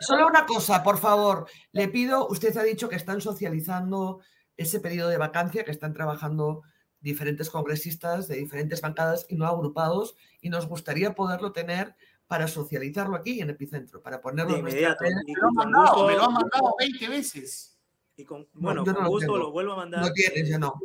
Solo una cosa, por favor. Le pido, usted ha dicho que están socializando ese periodo de vacancia, que están trabajando diferentes congresistas de diferentes bancadas y no agrupados, y nos gustaría poderlo tener para socializarlo aquí en Epicentro, para ponerlo de inmediato. Me lo, mandado, me lo han mandado 20 veces. Y con, bueno, con gusto lo, vuelvo a mandar. No tienes, ya no.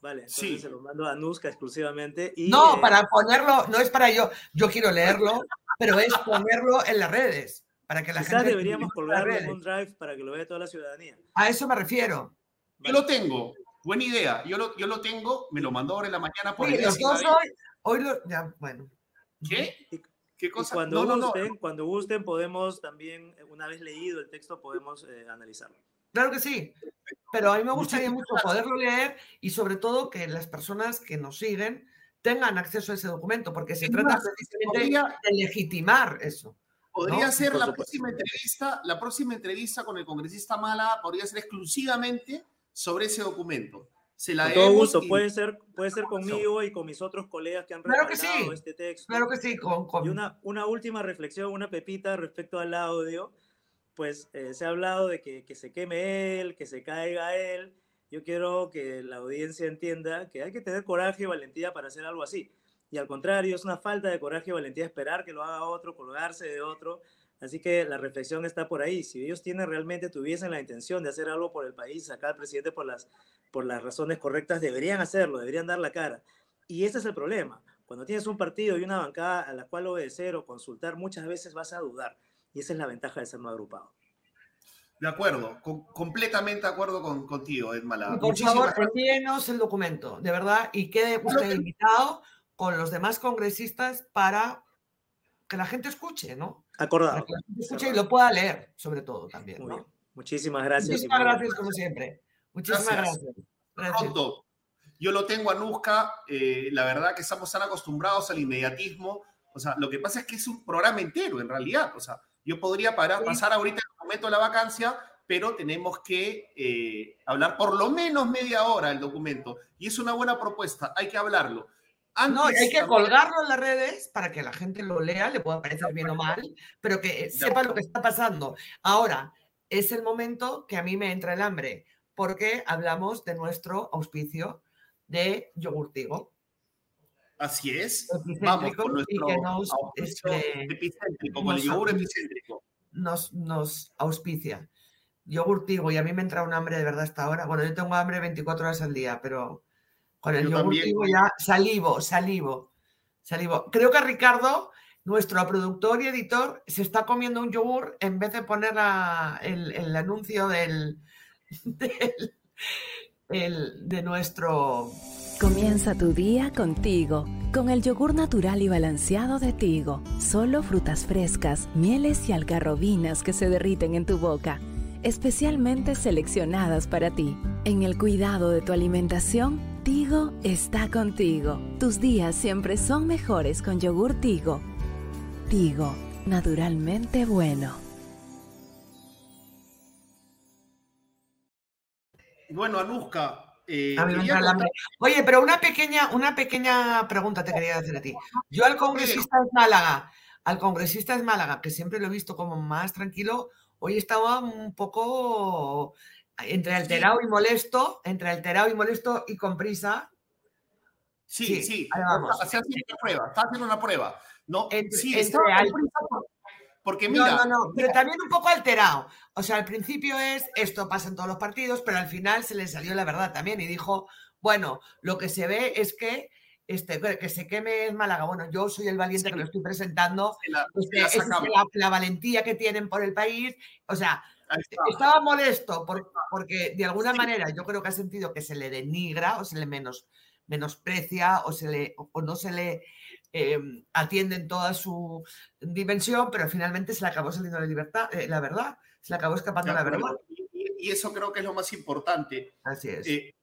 Vale, entonces sí. se lo mando a Nuska exclusivamente. Y, no, eh, para ponerlo, no es para yo, yo quiero leerlo, pero es ponerlo en las redes. Para que la Quizás gente deberíamos colgarlo en un drive para que lo vea toda la ciudadanía. A eso me refiero. Yo lo tengo, buena idea. Yo lo, yo lo tengo, me lo mandó ahora en la mañana por sí, el los dos hoy, hoy lo, ya, bueno. ¿Qué? ¿Qué cosa? cuando, no, gusten, no, cuando gusten, podemos también, una vez leído el texto, podemos eh, analizarlo. Claro que sí, pero a mí me gustaría mucho poderlo leer y sobre todo que las personas que nos siguen tengan acceso a ese documento, porque se trata precisamente de legitimar eso. Podría ser la próxima entrevista, la próxima entrevista con el congresista Mala podría ser exclusivamente sobre ese documento. Se la con todo gusto, puede ser, puede ser conmigo y con mis otros colegas que han claro que sí. este texto. Claro que sí, con, con... Y una, una última reflexión, una pepita respecto al audio pues eh, se ha hablado de que, que, se queme él, que se caiga él. Yo quiero que la audiencia entienda que hay que tener coraje y valentía para hacer algo así. Y al contrario, es una falta de coraje y valentía esperar que lo haga otro, colgarse de otro. Así que la reflexión está por ahí. Si ellos tienen realmente, tuviesen la intención de hacer algo por el país, sacar al presidente por las, por las razones correctas, deberían hacerlo, deberían dar la cara. Y ese es el problema. Cuando tienes un partido y una bancada a la cual obedecer o consultar, muchas veces vas a dudar. Y esa es la ventaja de ser no agrupado. De acuerdo, completamente de acuerdo con, contigo, Edmala. por favor, envíenos el documento, de verdad, y quede usted invitado con los demás congresistas para que la gente escuche, ¿no? Acordado. que escuche y lo pueda leer, sobre todo también. Muchísimas gracias. Muchísimas gracias, como siempre. Muchísimas gracias. Pronto. Yo lo tengo a Nusca, eh, la verdad que estamos tan acostumbrados al inmediatismo. O sea, lo que pasa es que es un programa entero, en realidad. O sea, yo podría parar, pasar ahorita el momento de la vacancia, pero tenemos que eh, hablar por lo menos media hora del documento. Y es una buena propuesta, hay que hablarlo. No, hay que colgarlo en las redes para que la gente lo lea, le pueda parecer bien o mal, pero que sepa lo que está pasando. Ahora, es el momento que a mí me entra el hambre, porque hablamos de nuestro auspicio de yogurtigo. Así es. Vamos con nuestro nos, este, epicéntrico, con el yogur epicéntrico. Nos, nos auspicia. Yogurtigo, y a mí me entra un hambre de verdad hasta ahora. Bueno, yo tengo hambre 24 horas al día, pero con el yogurtigo ya salivo, salivo, salivo. Creo que Ricardo, nuestro productor y editor, se está comiendo un yogur en vez de poner el, el, anuncio del, (laughs) del el, de nuestro Comienza tu día contigo, con el yogur natural y balanceado de Tigo. Solo frutas frescas, mieles y algarrobinas que se derriten en tu boca, especialmente seleccionadas para ti. En el cuidado de tu alimentación, Tigo está contigo. Tus días siempre son mejores con yogur Tigo. Tigo, naturalmente bueno. Bueno, Anuska, eh, Oye, pero una pequeña, una pequeña pregunta te quería hacer a ti. Yo al congresista de Málaga, al congresista de Málaga, que siempre lo he visto como más tranquilo, hoy estaba un poco entre alterado y molesto, entre alterado y molesto y con prisa. Sí, sí, Está haciendo una prueba, está haciendo una prueba. No, sí, está porque mira. No, no, no, pero también un poco alterado. O sea, al principio es esto pasa en todos los partidos, pero al final se le salió la verdad también y dijo, bueno, lo que se ve es que este, que se queme es Málaga. Bueno, yo soy el valiente que lo estoy presentando. La, este, es la, valentía que tienen por el país. O sea, estaba molesto porque de alguna manera yo creo que ha sentido que se le denigra o se le menos, menosprecia o, se le, o no se le em, atienden toda su dimensión, pero finalmente se le acabó saliendo la libertad, eh, la verdad, se le acabó escapando la verdad. Y, y, eso creo que es lo más importante. Así es. Eh,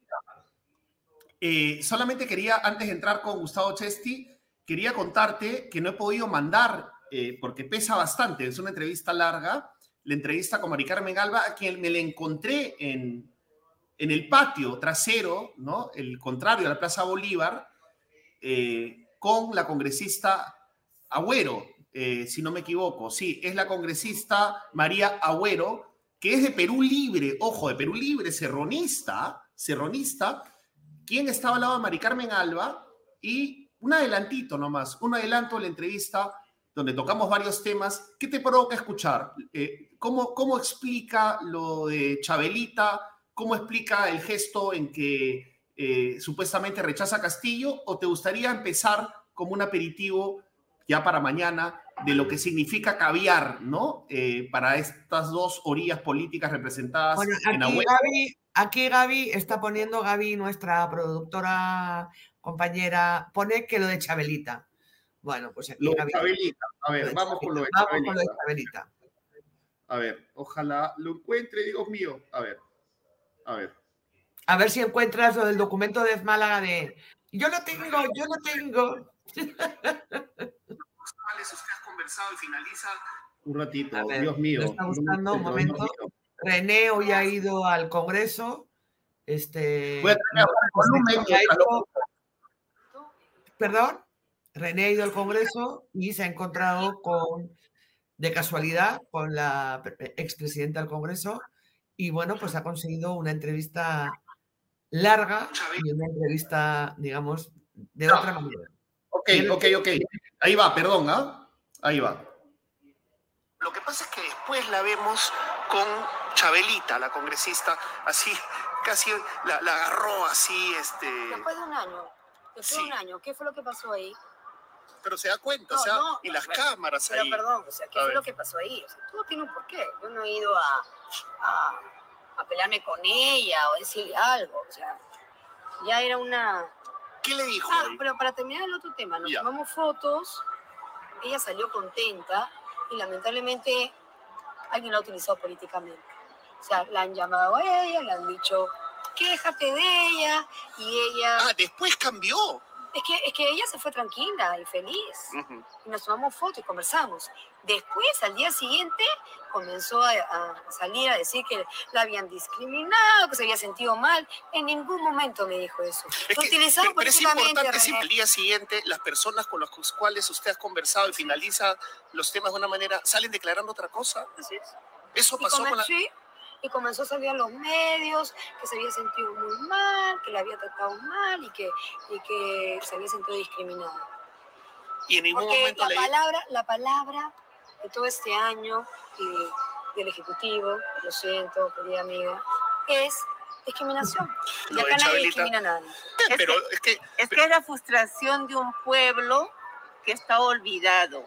eh, solamente quería, antes de entrar con Gustavo Chesti, quería contarte que no he podido mandar, eh, porque pesa bastante, es una entrevista larga, la entrevista con Mari Carmen Alba, a quien me la encontré en, en el patio trasero, ¿no? El contrario a la Plaza Bolívar, eh, con la congresista Agüero, si no me equivoco. Sí, es la congresista María Agüero, que es de Perú Libre, ojo, de Perú Libre, serronista, serronista, quién estaba al lado de Mari Carmen Alba y un adelantito nomás, un adelanto de la entrevista donde tocamos varios temas. ¿Qué te provoca escuchar? Eh, ¿cómo, ¿Cómo explica lo de Chabelita? ¿Cómo explica el gesto en que eh, supuestamente rechaza Castillo? ¿O te gustaría empezar como un aperitivo ya para mañana de lo que significa caviar, ¿no? Eh, para estas dos orillas políticas representadas en Agüero. Aquí Gaby está poniendo, Gaby, nuestra productora, compañera, pone que lo de Chabelita. Bueno, pues aquí lo. A ver, vamos con lo de Chabelita. Vamos con lo de Chabelita. A ver, ojalá lo encuentre, Dios mío. A ver, a ver. A ver si encuentras lo del documento de Málaga de... Yo lo tengo, yo lo tengo. usted has conversado y finaliza un ratito, Dios mío. Lo está buscando, un momento. René hoy ha ido al Congreso. Este, perdón, René ha ido al Congreso y se ha encontrado con, de casualidad, con la expresidenta del Congreso y bueno, pues ha conseguido una entrevista larga y una entrevista, digamos, de otra manera. Ok, ok, ok. Ahí va, perdón, ¿ah? Ahí va. Lo que pasa es que después la vemos con Chabelita, la congresista, así, casi la, agarró así, este... Después de un año, después de un año, ¿qué fue lo que pasó ahí? Pero se da cuenta, o sea, y las cámaras pero, perdón, o sea, ¿qué fue lo que pasó ahí? O sea, todo tiene un porqué. Yo no he ido a, a, a pelearme con ella o decirle algo, o sea, ya era una... ¿Qué le dijo? Ah, pero para terminar el otro tema, nos tomamos fotos, ella salió contenta y lamentablemente alguien la ha utilizado políticamente. O sea, la han llamado a ella, le han dicho, quéjate de ella, y ella... Ah, después cambió. Es que, es que ella se fue tranquila y feliz. Y nos tomamos fotos y conversamos. Después, al día siguiente, comenzó a, salir a decir que la habían discriminado, que se había sentido mal. En ningún momento me dijo eso. Es que, pero es importante siempre el día siguiente las personas con las cuales usted ha conversado y finaliza los temas de una manera, salen declarando otra cosa. Así es. Eso pasó con la y comenzó a salir a los medios que se había sentido muy mal, que la había tratado mal y que, y que se había sentido discriminada. Y en ningún Porque momento la palabra, la palabra de todo este año y del Ejecutivo, lo siento, querida amiga, es discriminación. Y acá nadie discrimina a nadie. pero es que, es que es la frustración de un pueblo que está olvidado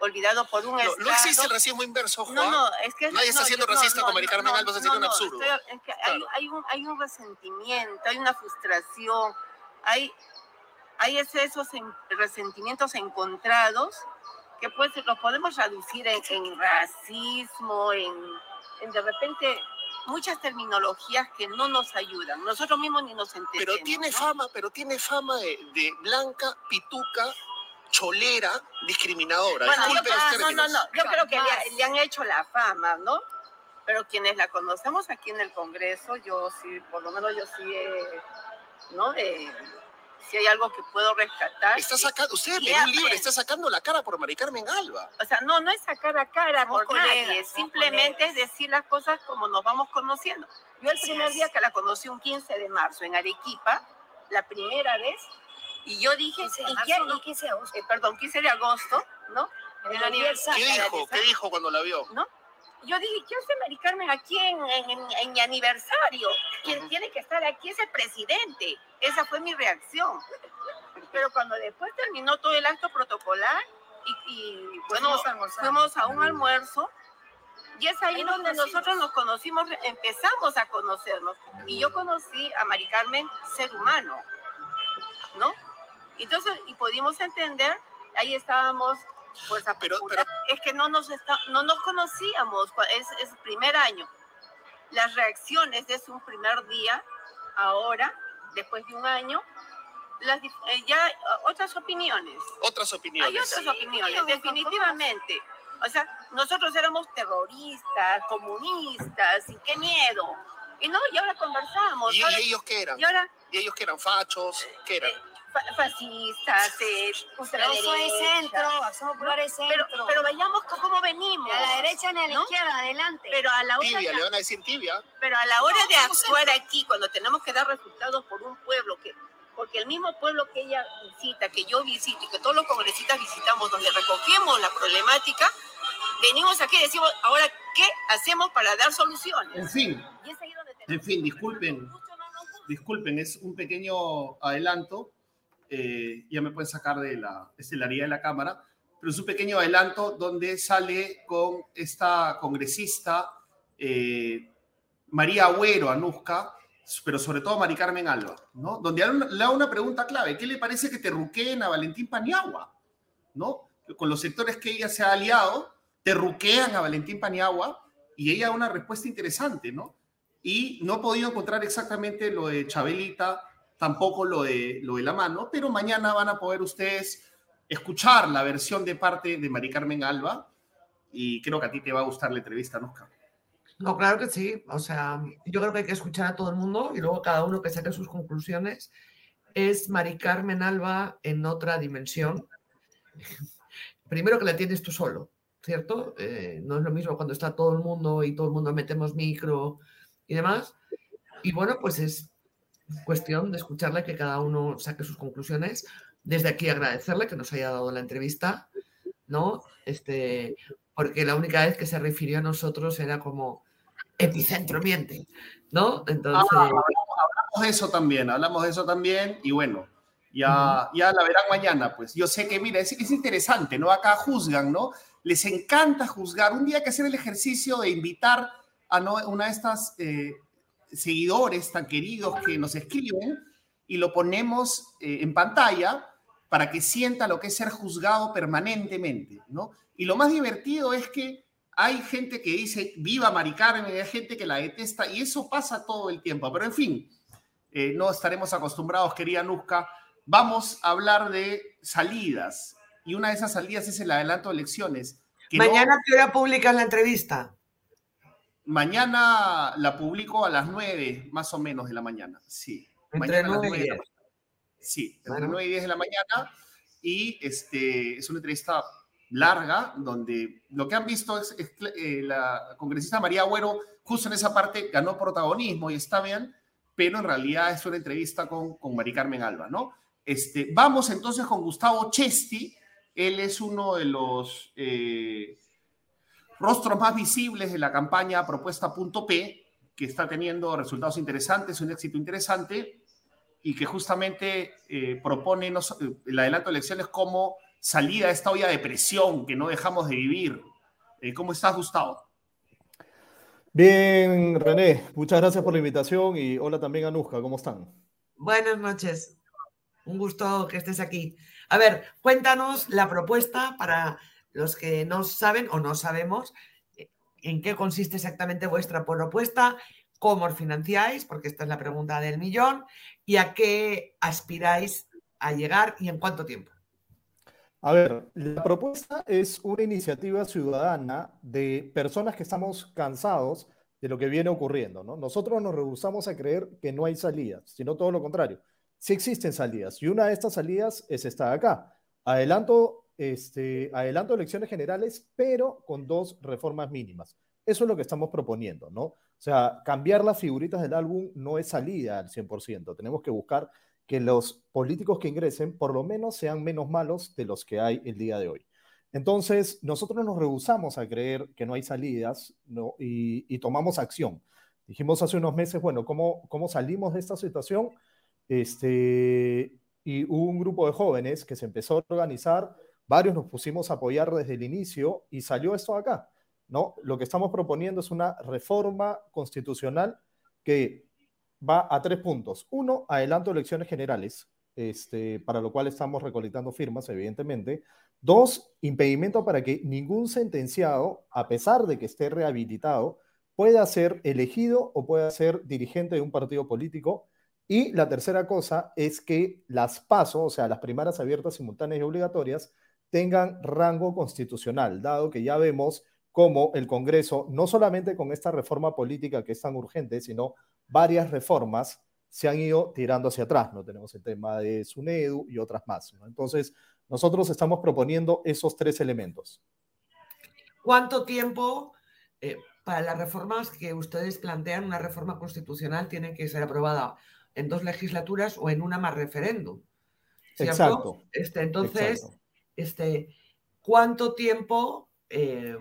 olvidado por un no, No existe el racismo inverso, Juan. No, no, es que... Nadie está siendo racista con Mari Carmen Alba, sería un absurdo. es que hay, hay, un, hay un resentimiento, hay una frustración, hay, hay esos resentimientos encontrados que pues los podemos reducir en, racismo, en, en de repente muchas terminologías que no nos ayudan. Nosotros mismos ni nos entendemos. Pero tiene fama, pero tiene fama de, de blanca, pituca, cholera discriminadora. Bueno, yo, no, no, no, yo creo que le, han hecho la fama, ¿no? Pero quienes la conocemos aquí en el Congreso, yo sí, por lo menos yo sí, ¿no? si hay algo que puedo rescatar. Está sacando, usted Perú Libre, está sacando la cara por Mari Carmen Alba. O sea, no, no es sacar la cara por nadie, simplemente es decir las cosas como nos vamos conociendo. Yo el primer día que la conocí, un 15 de marzo, en Arequipa, la primera vez, y yo dije, ¿y qué? No, 15 de agosto. Eh, perdón, 15 de agosto, ¿no? En el aniversario. ¿Qué dijo? ¿Qué dijo cuando la vio? ¿No? Yo dije, ¿qué hace Mari Carmen aquí en, en, mi aniversario? Quien tiene que estar aquí es el presidente. Esa fue mi reacción. Pero cuando después terminó todo el acto protocolar y, bueno, fuimos a un almuerzo, y es ahí donde nosotros nos conocimos, empezamos a conocernos. Y yo conocí a Mari Carmen ser humano, ¿no? Entonces, y pudimos entender ahí estábamos fuerza pero, es que no nos no nos conocíamos es, es primer año. Las reacciones de un primer día ahora después de un año las, eh, ya otras opiniones. Otras opiniones. Hay otras opiniones definitivamente. O sea nosotros éramos terroristas comunistas y qué miedo. Y no y ahora conversamos y, ellos qué eran y ahora y ellos qué eran fachos qué eran fascistas, eh, ultraderecha. Yo soy centro, somos centro. Pero, pero vayamos cómo venimos. A la derecha ni a la izquierda, adelante. Pero a la hora tibia, le van a decir tibia. Pero a la hora de actuar aquí, cuando tenemos que dar resultados por un pueblo que porque el mismo pueblo que ella visita, que yo visito y que todos los congresistas visitamos, donde recogemos la problemática, venimos aquí y decimos, ahora, ¿qué hacemos para dar soluciones? En fin, en fin, disculpen, disculpen, es un pequeño adelanto eh, ya me pueden sacar de la estelaría de la Cámara, pero es un pequeño adelanto donde sale con esta congresista eh, María Agüero, Anuska, pero sobre todo Mari Carmen Alba, ¿no? Donde le da una pregunta clave, ¿qué le parece que te ruqueen a Valentín Paniagua? ¿No? Con los sectores que ella se ha aliado, te ruquean a Valentín Paniagua y ella da una respuesta interesante, ¿no? Y no he podido encontrar exactamente lo de Chabelita, tampoco lo de, lo de la mano, pero mañana van a poder ustedes escuchar la versión de parte de Mari Carmen Alba y creo que a ti te va a gustar la entrevista, ¿no, No, claro que sí. O sea, yo creo que hay que escuchar a todo el mundo y luego cada uno que saque sus conclusiones. Es Mari Carmen Alba en otra dimensión. (laughs) Primero que la tienes tú solo, ¿cierto? Eh, no es lo mismo cuando está todo el mundo y todo el mundo metemos micro y demás. Y bueno, pues es cuestión de escucharle, que cada uno saque sus conclusiones. Desde aquí agradecerle que nos haya dado la entrevista, ¿no? Este, porque la única vez que se refirió a nosotros era como epicentro miente, ¿no? Entonces. Ah, hablamos, de eso también, hablamos de eso también, y bueno, ya, ya la verán mañana, pues. Yo sé que, mira, es, es interesante, ¿no? Acá juzgan, ¿no? Les encanta juzgar. Un día hay que hacer el ejercicio de invitar a ¿no? una de estas eh, seguidores tan queridos que nos escriben y lo ponemos eh, en pantalla para que sienta lo que es ser juzgado permanentemente, ¿no? Y lo más divertido es que hay gente que dice viva Mari Carmen, hay gente que la detesta y eso pasa todo el tiempo. Pero en fin, eh, no estaremos acostumbrados, querida Nusca. Vamos a hablar de salidas y una de esas salidas es el adelanto de elecciones. Mañana no... qué hora publicas la entrevista? Mañana la publico a las 9 más o menos de la mañana. Sí. Entre mañana 9 y 10. Sí, entre 9 y 10 de la mañana. Y este, es una entrevista larga donde lo que han visto es, es eh, la congresista María Agüero justo en esa parte ganó protagonismo y está bien, pero en realidad es una entrevista con, con Mari Carmen Alba, ¿no? Este, vamos entonces con Gustavo Chesti, él es uno de los eh, rostros más visibles de la campaña propuesta.p, que está teniendo resultados interesantes, un éxito interesante, y que justamente eh, propone eh, el adelanto de elecciones como salida a esta olla de presión que no dejamos de vivir. Eh, ¿Cómo estás, Gustavo? Bien, René, muchas gracias por la invitación y hola también a Nusca, ¿cómo están? Buenas noches, un gusto que estés aquí. A ver, cuéntanos la propuesta para los que no saben o no sabemos eh, en qué consiste exactamente vuestra propuesta, cómo os financiáis, porque esta es la pregunta del millón, y a qué aspiráis a llegar y en cuánto tiempo. A ver, la propuesta es una iniciativa ciudadana de personas que estamos cansados de lo que viene ocurriendo, ¿no? Nosotros nos rehusamos a creer que no hay salidas, sino todo lo contrario. Sí existen salidas y una de estas salidas es esta de acá. Adelanto este, adelanto elecciones generales, pero con dos reformas mínimas. Eso es lo que estamos proponiendo, ¿no? O sea, cambiar las figuritas del álbum no es salida al 100%. Tenemos que buscar que los políticos que ingresen por lo menos sean menos malos de los que hay el día de hoy. Entonces, nosotros nos rehusamos a creer que no hay salidas y, tomamos acción. Dijimos hace unos meses, bueno, ¿cómo, cómo salimos de esta situación? Este, y hubo un grupo de jóvenes que se empezó a organizar varios nos pusimos a apoyar desde el inicio y salió esto acá, ¿no? Lo que estamos proponiendo es una reforma constitucional que va a tres puntos. Uno, adelanto elecciones generales, este, para lo cual estamos recolectando firmas, evidentemente. Dos, impedimento para que ningún sentenciado, a pesar de que esté rehabilitado, pueda ser elegido o pueda ser dirigente de un partido político. Y la tercera cosa es que las PASO, o sea, las primarias abiertas, simultáneas y obligatorias, tengan rango constitucional, dado que ya vemos cómo el Congreso, no solamente con esta reforma política que es tan urgente, sino varias reformas se han ido tirando hacia atrás. ¿no? Tenemos el tema de SUNEDU y otras más. Entonces, nosotros estamos proponiendo esos tres elementos. ¿Cuánto tiempo eh, para las reformas que ustedes plantean, una reforma constitucional, tiene que ser aprobada en dos legislaturas o en una más referéndum? Exacto. Este, entonces, Este, ¿cuánto tiempo... Eh,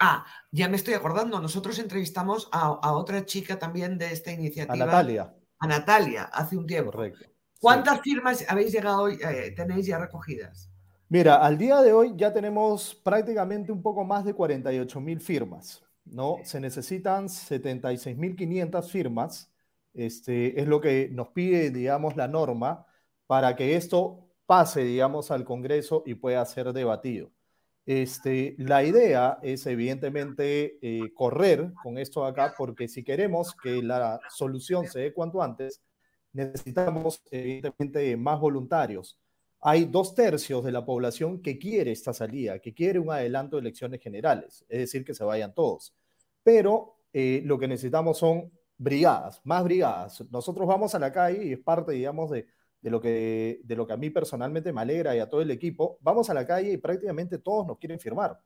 ah, ya me estoy acordando, nosotros entrevistamos a, otra chica también de esta iniciativa. A Natalia. A Natalia, hace un tiempo. Correcto. ¿Cuántas firmas habéis llegado eh, tenéis ya recogidas? Mira, al día de hoy ya tenemos prácticamente un poco más de 48 mil firmas, ¿no? Se necesitan 76.500 firmas, este, es lo que nos pide, digamos, la norma para que esto pase, digamos, al Congreso y pueda ser debatido. Este, la idea es evidentemente eh, correr con esto acá porque si queremos que la solución se dé cuanto antes, necesitamos evidentemente más voluntarios. Hay dos tercios de la población que quiere esta salida, que quiere un adelanto de elecciones generales, es decir, que se vayan todos. Pero eh, lo que necesitamos son brigadas, más brigadas. Nosotros vamos a la calle y es parte, digamos, de, de, lo que, de lo que a mí personalmente me alegra y a todo el equipo. Vamos a la calle y prácticamente todos nos quieren firmar.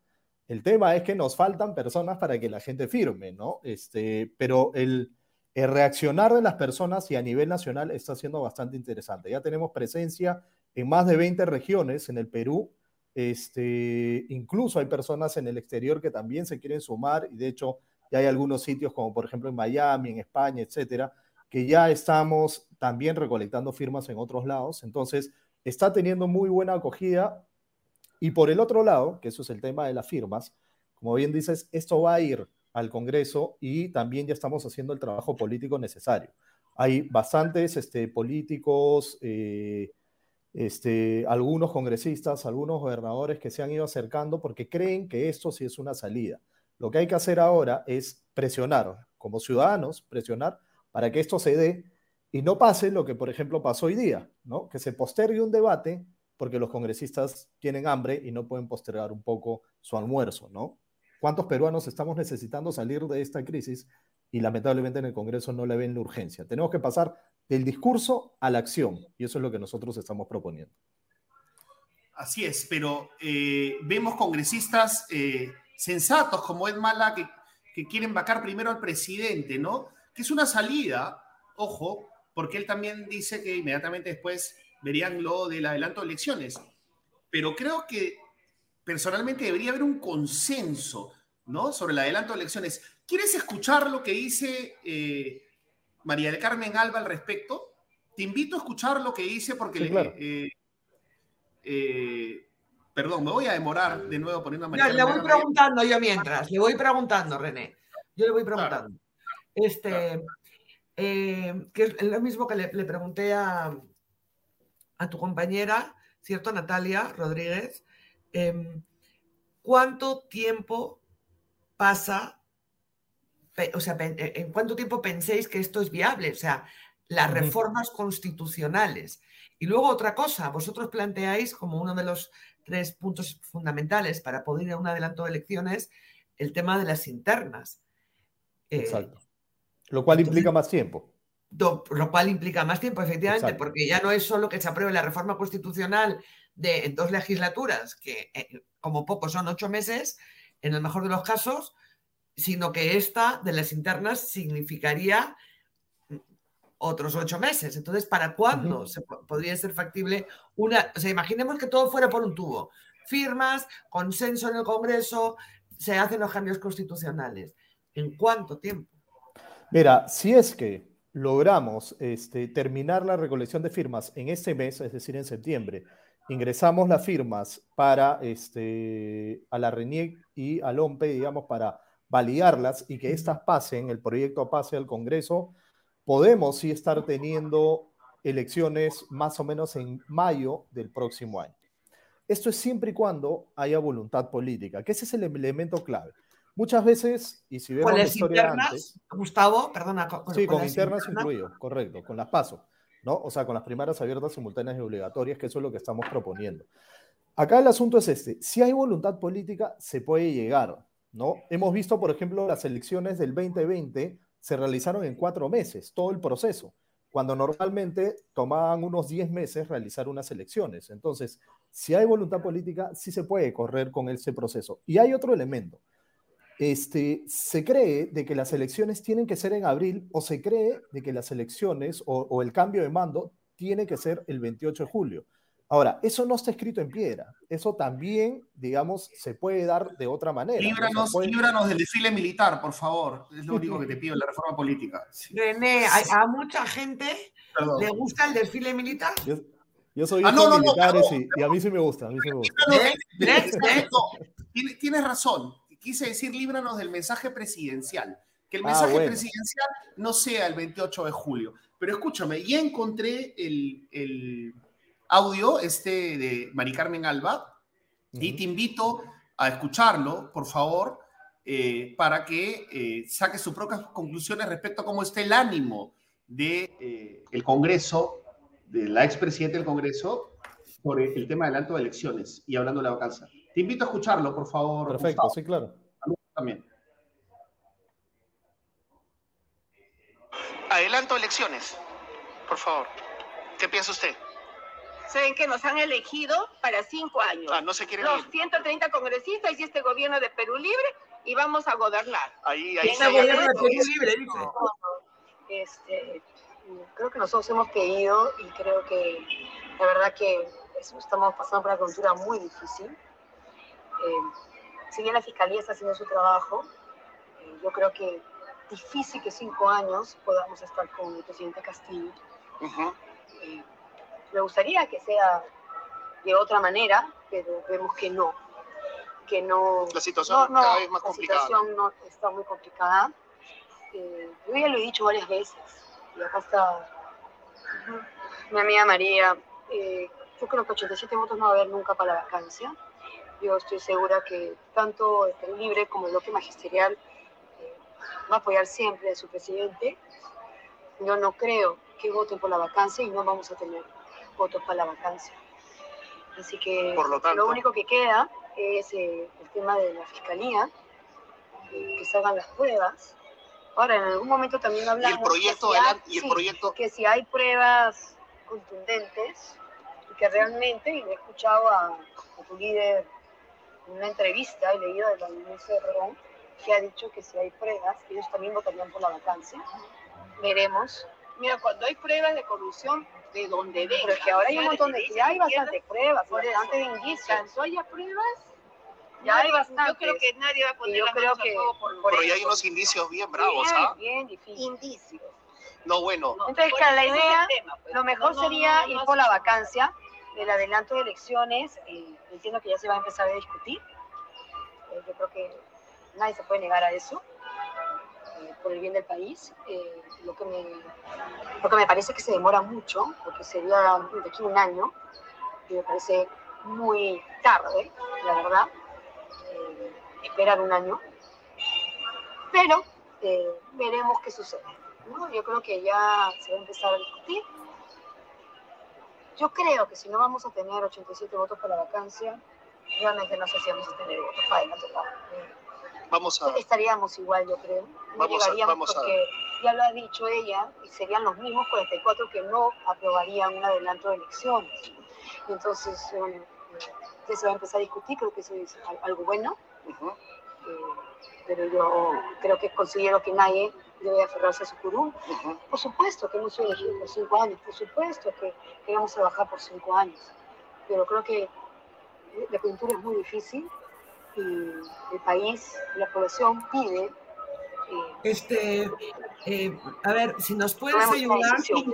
El tema es que nos faltan personas para que la gente firme, ¿no? Este, pero el, el reaccionar de las personas y a nivel nacional está siendo bastante interesante. Ya tenemos presencia en más de 20 regiones en el Perú. Este, incluso hay personas en el exterior que también se quieren sumar y de hecho ya hay algunos sitios como por ejemplo en Miami, en España, etcétera, que ya estamos también recolectando firmas en otros lados. Entonces, está teniendo muy buena acogida. Y por el otro lado, que eso es el tema de las firmas, como bien dices, esto va a ir al Congreso y también ya estamos haciendo el trabajo político necesario. Hay bastantes este, políticos, eh, este, algunos congresistas, algunos gobernadores que se han ido acercando porque creen que esto sí es una salida. Lo que hay que hacer ahora es presionar, como ciudadanos, presionar para que esto se dé y no pase lo que, por ejemplo, pasó hoy día, ¿no? que se postergue un debate porque los congresistas tienen hambre y no pueden postergar un poco su almuerzo, ¿no? ¿Cuántos peruanos estamos necesitando salir de esta crisis? Y lamentablemente en el Congreso no le ven la urgencia. Tenemos que pasar del discurso a la acción y eso es lo que nosotros estamos proponiendo. Así es, pero eh, vemos congresistas eh, sensatos como Ed Mala que, que quieren vacar primero al presidente, ¿no? Que es una salida, ojo, porque él también dice que inmediatamente después verían lo del adelanto de elecciones. Pero creo que personalmente debería haber un consenso, ¿no? Sobre el adelanto de elecciones. ¿Quieres escuchar lo que dice eh, María del Carmen Alba al respecto? Te invito a escuchar lo que dice porque eh, eh, perdón, me voy a demorar de nuevo poniendo a María. le voy preguntando yo mientras, le voy preguntando, René. Yo le voy preguntando. Este, que es lo mismo que le, pregunté a, a tu compañera, ¿cierto, Natalia Rodríguez? Em, ¿cuánto tiempo pasa, o sea, eh, en cuánto tiempo penséis que esto es viable? O sea, las reformas constitucionales. Y luego otra cosa, vosotros planteáis como uno de los tres puntos fundamentales para poder ir a un adelanto de elecciones el tema de las internas. Eh, Exacto. Lo cual implica más tiempo. lo cual implica más tiempo, efectivamente, porque ya no es solo que se apruebe la reforma constitucional de dos legislaturas, que eh, como poco son ocho meses, en el mejor de los casos, sino que esta de las internas significaría otros ocho meses. Entonces, ¿para cuándo se podría ser factible una? O sea, imaginemos que todo fuera por un tubo. Firmas, consenso en el Congreso, se hacen los cambios constitucionales. ¿En cuánto tiempo? Mira, si es que logramos este, terminar la recolección de firmas en este mes, es decir, en septiembre, ingresamos las firmas para este, a la RENIEC y al OMPE, digamos, para validarlas y que éstas pasen, el proyecto pase al Congreso, podemos sí estar teniendo elecciones más o menos en mayo del próximo año. Esto es siempre y cuando haya voluntad política, que ese es el elemento clave. Muchas veces, y si vemos la historia internas, antes, Gustavo, perdona. Con, sí, con, internas, internas incluido, correcto, con las pasos, ¿no? O sea, con las primarias abiertas, simultáneas y obligatorias, que eso es lo que estamos proponiendo. Acá el asunto es este, si hay voluntad política, se puede llegar, ¿no? Hemos visto, por ejemplo, las elecciones del 2020 se realizaron en cuatro meses, todo el proceso, cuando normalmente tomaban unos 10 meses realizar unas elecciones. Entonces, si hay voluntad política, sí se puede correr con ese proceso. Y hay otro elemento este, se cree de que las elecciones tienen que ser en abril o se cree de que las elecciones o, o, el cambio de mando tiene que ser el 28 de julio. Ahora, eso no está escrito en piedra. Eso también, digamos, se puede dar de otra manera. Líbranos, puede... líbranos del desfile militar, por favor. Es lo único que te pido en la reforma política. Sí. René, a, a, mucha gente Perdón. le gusta el desfile militar. Yo, yo soy ah, no, no, militares no, y, y, a mí sí me gusta. A mí sí me gusta. Tienes, tienes razón quise decir líbranos del mensaje presidencial. Que el mensaje ah, bueno. presidencial no sea el 28 de julio. Pero escúchame, ya encontré el, el audio este de Mari Carmen Alba uh -huh. y te invito a escucharlo, por favor, eh, para que eh, saque sus propias conclusiones respecto a cómo está el ánimo del de, eh, Congreso, de la expresidenta del Congreso, por el tema del alto de elecciones y hablando de la vacancia. Te invito a escucharlo, por favor. Perfecto, Gustavo. sí, claro. También. Adelanto elecciones, por favor. ¿Qué piensa usted? Saben que nos han elegido para cinco años. Ah, no se quiere Los 130 congresistas y este gobierno de Perú Libre y vamos a gobernar. Ahí, ahí. Este gobierno de Perú Libre, dice. Este, creo que nosotros hemos querido y creo que la verdad que estamos pasando por una cultura muy difícil si bien la Fiscalía está haciendo su trabajo, eh, yo creo que difícil que cinco años podamos estar con el presidente Castillo. Uh -huh. eh, me gustaría que sea de otra manera, pero vemos que no. Que no la situación no, no, cada vez más la complicada. situación no está muy complicada. Eh, yo ya lo he dicho varias veces, y acá está uh -huh. mi amiga María. Eh, yo creo que 87 votos no va a haber nunca para la vacancia yo estoy segura que tanto el Libre como el bloque magisterial eh, va a apoyar siempre a su presidente. Yo no creo que voten por la vacancia y no vamos a tener votos para la vacancia. Así que por lo, tanto, lo único que queda es eh, el tema de la fiscalía, eh, que se hagan las pruebas. Ahora, en algún momento también hablamos ¿Y el proyecto, que, si hay, y el sí, proyecto? que si hay pruebas contundentes y que realmente, y he escuchado a, a tu líder una entrevista he leído de la ministra de Perón que ha dicho que si hay pruebas, ellos también votarían por la vacancia. Veremos. Mira, cuando hay pruebas de corrupción, de donde vengan. Pero es que ahora hay un montón de, ya hay bastantes pruebas, bastantes indicios. Cuando haya pruebas, ya hay bastantes. Yo creo que nadie va a poner yo la creo que, por, por Pero ya hay unos indicios bien bravos, ¿ah? Bien, bien difícil. indicios. No, bueno. No, Entonces, claro, la idea, tema, pues. lo mejor No, no, sería no, no, ir no por la vacancia, el adelanto de elecciones, eh, entiendo que ya se va a empezar a discutir. Eh, yo creo que nadie se puede negar a eso, eh, por el bien del país. Lo, que me, lo que me parece que se demora mucho, porque sería de aquí un año, y me parece muy tarde, la verdad, esperar un año. Pero veremos qué sucede. ¿no? Yo creo que ya se va a empezar a discutir. Yo creo que si no vamos a tener 87 votos para la vacancia, realmente no sé si vamos a tener votos para adelante. Vamos a. Estaríamos igual, yo creo. No Vamos a- llegaríamos a- porque ya lo ha dicho ella, y serían los mismos 44 que no aprobarían un adelanto de elecciones. Y entonces, bueno, que se va a empezar a discutir, creo que eso es al- algo bueno. Eh, pero yo creo que considero que nadie debe aferrarse a su curul. Ujú. Por supuesto que hemos sido elegidos por cinco años, por supuesto que, que vamos a bajar por cinco años, pero creo que la coyuntura es muy difícil y el país, la población pide eh, Este, eh, a ver, si nos puedes ayudar. ¿No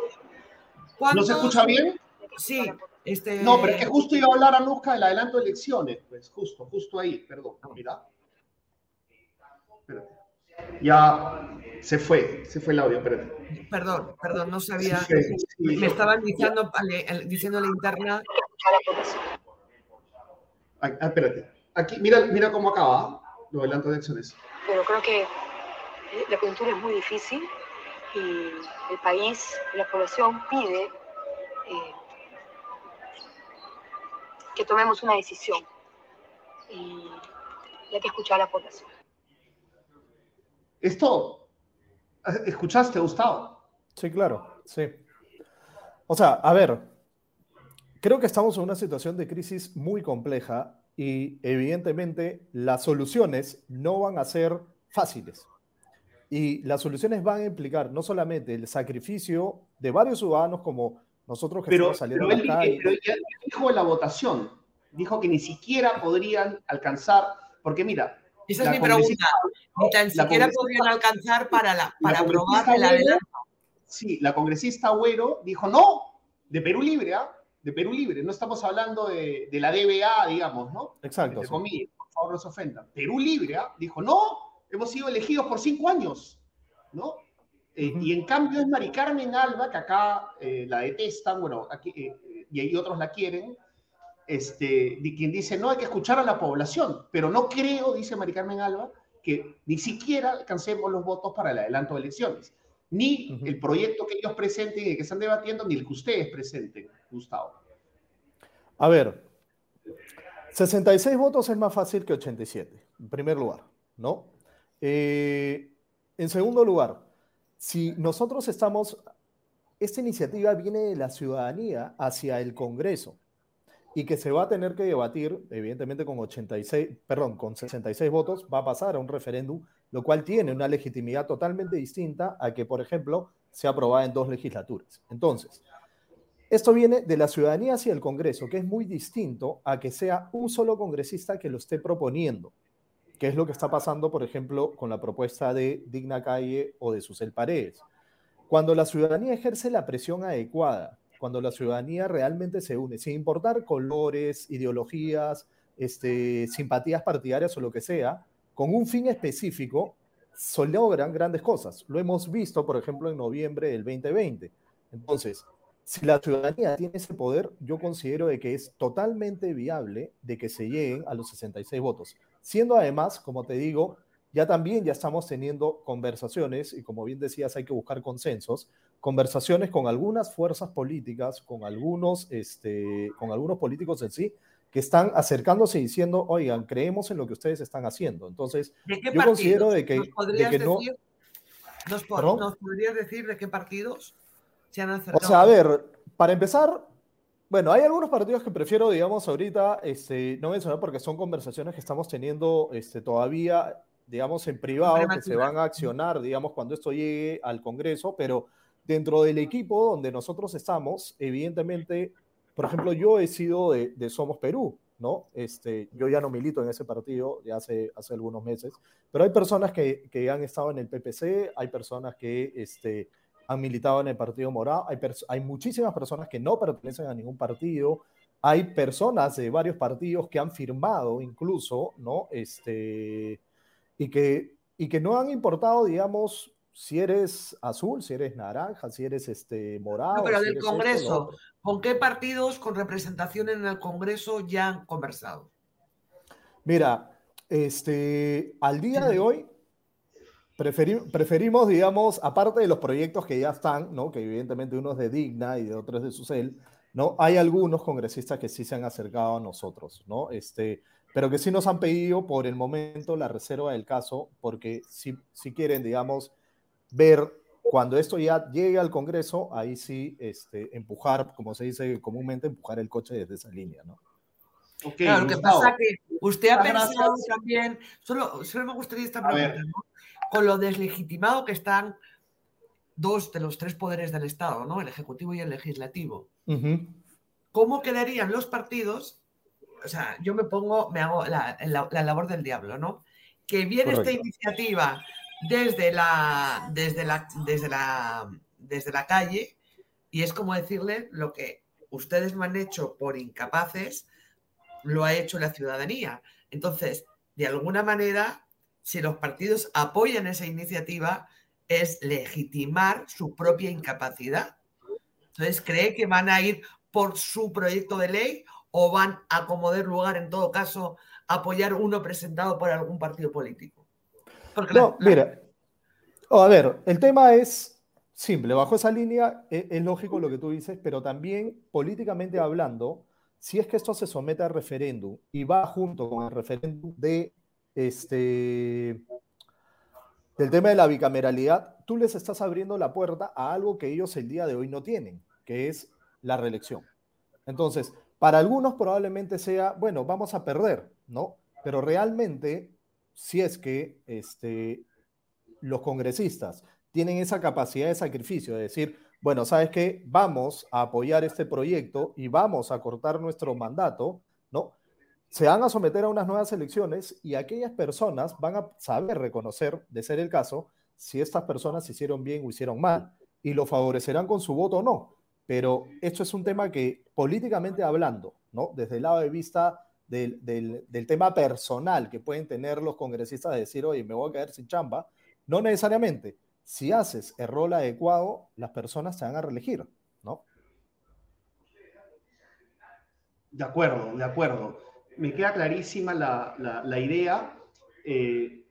¿cuántos- se escucha bien? Sí, este. No, pero es que justo iba a hablar a Nuzca del adelanto de elecciones. Pues justo, justo ahí, perdón. Mira. Espérate. Ya se fue, se fue el audio, espérate. Perdón, perdón, no sabía. me estaban diciendo, diciendo la interna. Ah, espérate. Aquí, mira, mira cómo acaba lo adelanto de acciones. Pero creo que la coyuntura es muy difícil y el país, la población pide eh, que tomemos una decisión y hay que escuchar a la población. Esto, ¿escuchaste, Gustavo? Sí, claro, sí. O sea, a ver, creo que estamos en una situación de crisis muy compleja y evidentemente las soluciones no van a ser fáciles. Y las soluciones van a implicar no solamente el sacrificio de varios ciudadanos como nosotros que pero, saliendo pero él, Pero dijo en la votación, dijo que ni siquiera podrían alcanzar, porque mira... Esa es mi pregunta. Ni tan siquiera podrían alcanzar para, la, para aprobar el adelanto. Sí, la congresista Agüero dijo no, de Perú Libre, ¿ah? De Perú Libre, no estamos hablando de, de la DBA, digamos, ¿no? Exacto. por favor, no se ofendan. Perú Libre, ¿ah? Dijo no, hemos sido elegidos por cinco años, ¿no? Eh, y en cambio es Mari Carmen Alba, que acá eh, la detestan, bueno, aquí, eh, y ahí otros la quieren, este, quien dice, no, hay que escuchar a la población, pero no creo, dice Mari Carmen Alba, que ni siquiera alcancemos los votos para el adelanto de elecciones. Ni el proyecto que ellos presenten y que están debatiendo, ni el que ustedes presenten, Gustavo. A ver, 66 votos es más fácil que 87, en primer lugar, ¿no? en segundo lugar, si nosotros estamos, esta iniciativa viene de la ciudadanía hacia el Congreso y que se va a tener que debatir, evidentemente con 86, perdón, con 66 votos, va a pasar a un referéndum, lo cual tiene una legitimidad totalmente distinta a que, por ejemplo, sea aprobada en dos legislaturas. Entonces, esto viene de la ciudadanía hacia el Congreso, que es muy distinto a que sea un solo congresista que lo esté proponiendo que es lo que está pasando, por ejemplo, con la propuesta de Digna Calle o de Susel Paredes. Cuando la ciudadanía ejerce la presión adecuada, cuando la ciudadanía realmente se une, sin importar colores, ideologías, este, simpatías partidarias o lo que sea, con un fin específico, se logran grandes cosas. Lo hemos visto, por ejemplo, en noviembre del 2020. Entonces, si la ciudadanía tiene ese poder, yo considero de que es totalmente viable de que se lleguen a los 66 votos. Siendo además, como te digo, ya también ya estamos teniendo conversaciones, y como bien decías, hay que buscar consensos, conversaciones con algunas fuerzas políticas, con algunos, este, con algunos políticos en sí, que están acercándose y diciendo, oigan, creemos en lo que ustedes están haciendo. Entonces, yo considero de que, de que no... ¿Nos, podrías decir de qué partidos? O sea, a ver, para empezar, bueno, hay algunos partidos que prefiero, digamos, ahorita este, no mencionar porque son conversaciones que estamos teniendo este, todavía, digamos, en privado, que se van a accionar, digamos, cuando esto llegue al Congreso, pero dentro del equipo donde nosotros estamos, evidentemente, por ejemplo, yo he sido de, Somos Perú, ¿no? Este, yo ya no milito en ese partido ya hace, hace algunos meses, pero hay personas que, que han estado en el PPC, hay personas que este, han militado en el Partido Morado, hay, hay muchísimas personas que no pertenecen a ningún partido, hay personas de varios partidos que han firmado incluso, ¿no? Este, y, que, y que no han importado, digamos, si eres azul, si eres naranja, si eres este, morado. pero del Congreso, ¿con qué partidos con representación en el Congreso ya han conversado? Mira, este, al día de hoy preferimos, digamos, aparte de los proyectos que ya están, ¿no? que evidentemente uno es de Digna y de otro es de Susel, ¿no? hay algunos congresistas que sí se han acercado a nosotros, ¿no? este, pero que sí nos han pedido por el momento la reserva del caso, porque si, si quieren, digamos, ver cuando esto ya llegue al Congreso, ahí sí este, empujar, como se dice comúnmente, empujar el coche desde esa línea, ¿no? claro, lo que pasa que usted ha pensado también, solo, solo me gustaría esta pregunta, ¿no? con lo deslegitimado que están dos de los tres poderes del Estado, ¿no? El Ejecutivo y el Legislativo. ¿Cómo quedarían los partidos? O sea, yo me pongo, me hago la, labor del diablo, ¿no? Que viene esta iniciativa desde la, desde la, desde la, desde la calle y es como decirle lo que ustedes me han hecho por incapaces, lo ha hecho la ciudadanía. Entonces, de alguna manera, si los partidos apoyan esa iniciativa, es legitimar su propia incapacidad. Entonces, ¿cree que van a ir por su proyecto de ley o van a, como de lugar, en todo caso, apoyar uno presentado por algún partido político? No, mira, a ver, el tema es simple, bajo esa línea es, es, lógico lo que tú dices, pero también políticamente hablando, si es que esto se somete a referéndum y va junto con el referéndum de este del tema de la bicameralidad, tú les estás abriendo la puerta a algo que ellos el día de hoy no tienen, que es la reelección. Entonces, para algunos probablemente sea, bueno, vamos a perder, ¿no? Pero realmente, si es que este, los congresistas tienen esa capacidad de sacrificio, de decir, bueno, ¿sabes qué? Vamos a apoyar este proyecto y vamos a cortar nuestro mandato, ¿no? se van a someter a unas nuevas elecciones y aquellas personas van a saber reconocer, de ser el caso, si estas personas hicieron bien o hicieron mal y lo favorecerán con su voto o no. Pero esto es un tema que políticamente hablando, ¿no? Desde el lado de vista del, del, tema personal que pueden tener los congresistas de decir, oye, me voy a quedar sin chamba, no necesariamente. Si haces el rol adecuado, las personas se van a reelegir, ¿no? De acuerdo, de acuerdo me queda clarísima la, la, idea. Eh,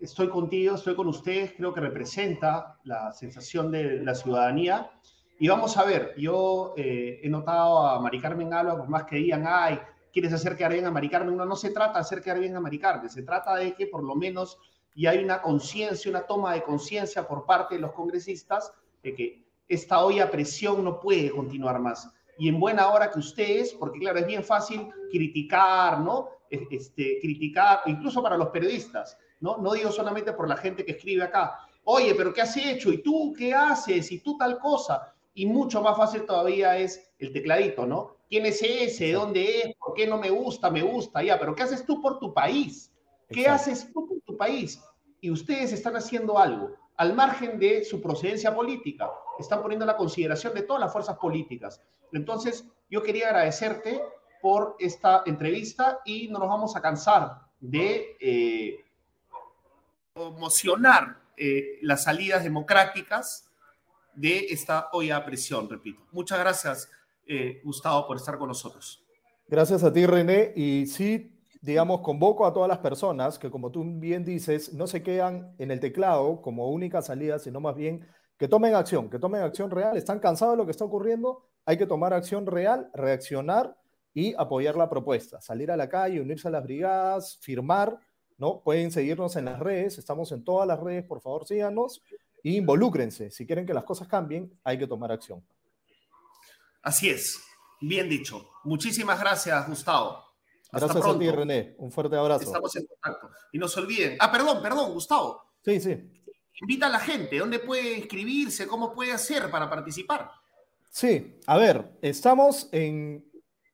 estoy contigo, estoy con ustedes, creo que representa la sensación de la ciudadanía. Y vamos a ver, yo eh, he notado a Mari Carmen Alba, por más que digan, ay, quieres hacer quedar bien a Mari Carmen, no, no se trata de hacer quedar bien a Mari Carmen, se trata de que por lo menos y hay una conciencia, una toma de conciencia por parte de los congresistas de que esta olla presión no puede continuar más y en buena hora que ustedes, porque claro, es bien fácil criticar, ¿no? Este, criticar, incluso para los periodistas, ¿no? No digo solamente por la gente que escribe acá, oye, pero ¿qué has hecho? ¿Y tú qué haces? ¿Y tú tal cosa? Y mucho más fácil todavía es el tecladito, ¿no? ¿Quién es ese? ¿Dónde es? ¿Por qué no me gusta? Me gusta, ya, pero ¿qué haces tú por tu país? ¿Qué haces tú por tu país? Y ustedes están haciendo algo al margen de su procedencia política. Están poniendo la consideración de todas las fuerzas políticas. Entonces, yo quería agradecerte por esta entrevista y no nos vamos a cansar de eh, promocionar eh, las salidas democráticas de esta olla a presión, repito. Muchas gracias, eh, Gustavo, por estar con nosotros. Gracias a ti, René. Y sí, digamos, convoco a todas las personas que, como tú bien dices, no se quedan en el teclado como única salida, sino más bien que tomen acción, que tomen acción real. Están cansados de lo que está ocurriendo, hay que tomar acción real, reaccionar y apoyar la propuesta. Salir a la calle, unirse a las brigadas, firmar, ¿no? Pueden seguirnos en las redes, estamos en todas las redes, por favor síganos e involúcrense. Si quieren que las cosas cambien, hay que tomar acción. Así es, bien dicho. Muchísimas gracias, Gustavo. Gracias a ti, René. Un fuerte abrazo. Estamos en contacto. Y no se olviden. Ah, perdón, perdón, Gustavo. Sí, sí. Invita a la gente. ¿Dónde puede inscribirse? ¿Cómo puede hacer para participar? Sí, a ver, estamos en,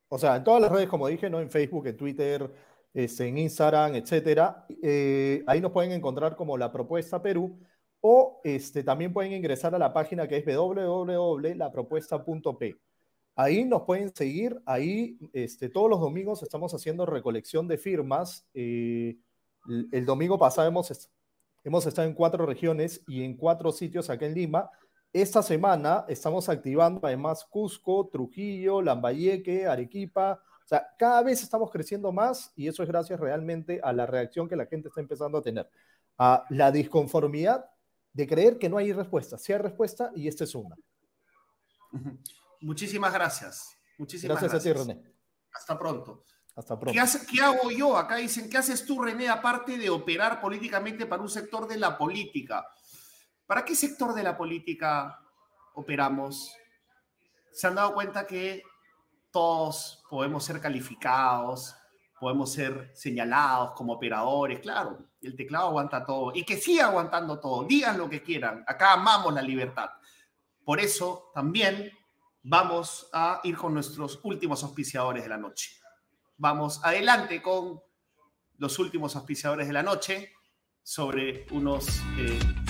o sea, en todas las redes, como dije, ¿no? En Facebook, en Twitter, este, en Instagram, etcétera. Eh, ahí nos pueden encontrar como La Propuesta Perú o este, también pueden ingresar a la página que es www.lapropuesta.p. Ahí nos pueden seguir, ahí este, todos los domingos estamos haciendo recolección de firmas. Eh, el, domingo pasado hemos, hemos estado en cuatro regiones y en cuatro sitios acá en Lima. Esta semana estamos activando además Cusco, Trujillo, Lambayeque, Arequipa. O sea, cada vez estamos creciendo más y eso es gracias realmente a la reacción que la gente está empezando a tener. A la disconformidad de creer que no hay respuesta. Si hay respuesta y esta es una. Muchísimas gracias. Muchísimas gracias. Gracias a ti, René. Hasta pronto. Hasta pronto. ¿Qué, ¿Qué, hago yo? Acá dicen, ¿qué haces tú, René, aparte de operar políticamente para un sector de la política? ¿Para qué sector de la política operamos? Se han dado cuenta que todos podemos ser calificados, podemos ser señalados como operadores, claro, el teclado aguanta todo y que siga aguantando todo, digan lo que quieran, acá amamos la libertad. Por eso también vamos a ir con nuestros últimos auspiciadores de la noche. Vamos adelante con los últimos auspiciadores de la noche sobre unos... Eh,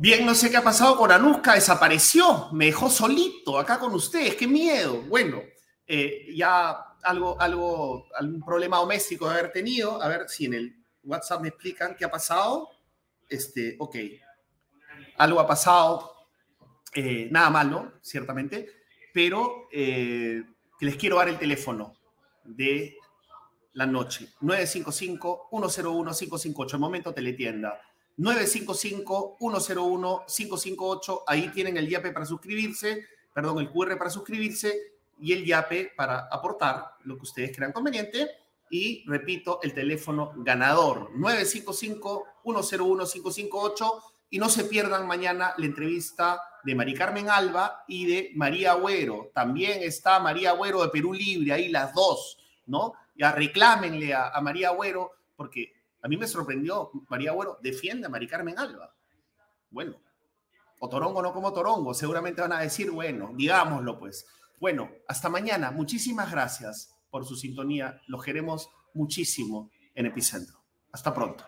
Bien, no sé qué ha pasado con Anuska, desapareció, me dejó solito acá con ustedes, qué miedo. Bueno, eh, ya algo, algo, algún problema doméstico de haber tenido, a ver si en el WhatsApp me explican qué ha pasado. Este, ok, algo ha pasado, eh, nada malo, ciertamente, pero eh, que les quiero dar el teléfono de la noche, 955-101-558, el momento teletienda. 955-101-558. Ahí tienen el YAPE para suscribirse, perdón, el QR para suscribirse y el YAPE para aportar lo que ustedes crean conveniente. Y repito, el teléfono ganador, 955-101-558. Y no se pierdan mañana la entrevista de Mari Carmen Alba y de María Agüero. También está María Agüero de Perú Libre, ahí las dos, ¿no? Ya reclámenle a, María Agüero, porque a mí me sorprendió, María Bueno, defiende a Mari Carmen Alba. Bueno, o Torongo no como Torongo, seguramente van a decir, bueno, digámoslo pues. Bueno, hasta mañana. Muchísimas gracias por su sintonía. Los queremos muchísimo en Epicentro. Hasta pronto.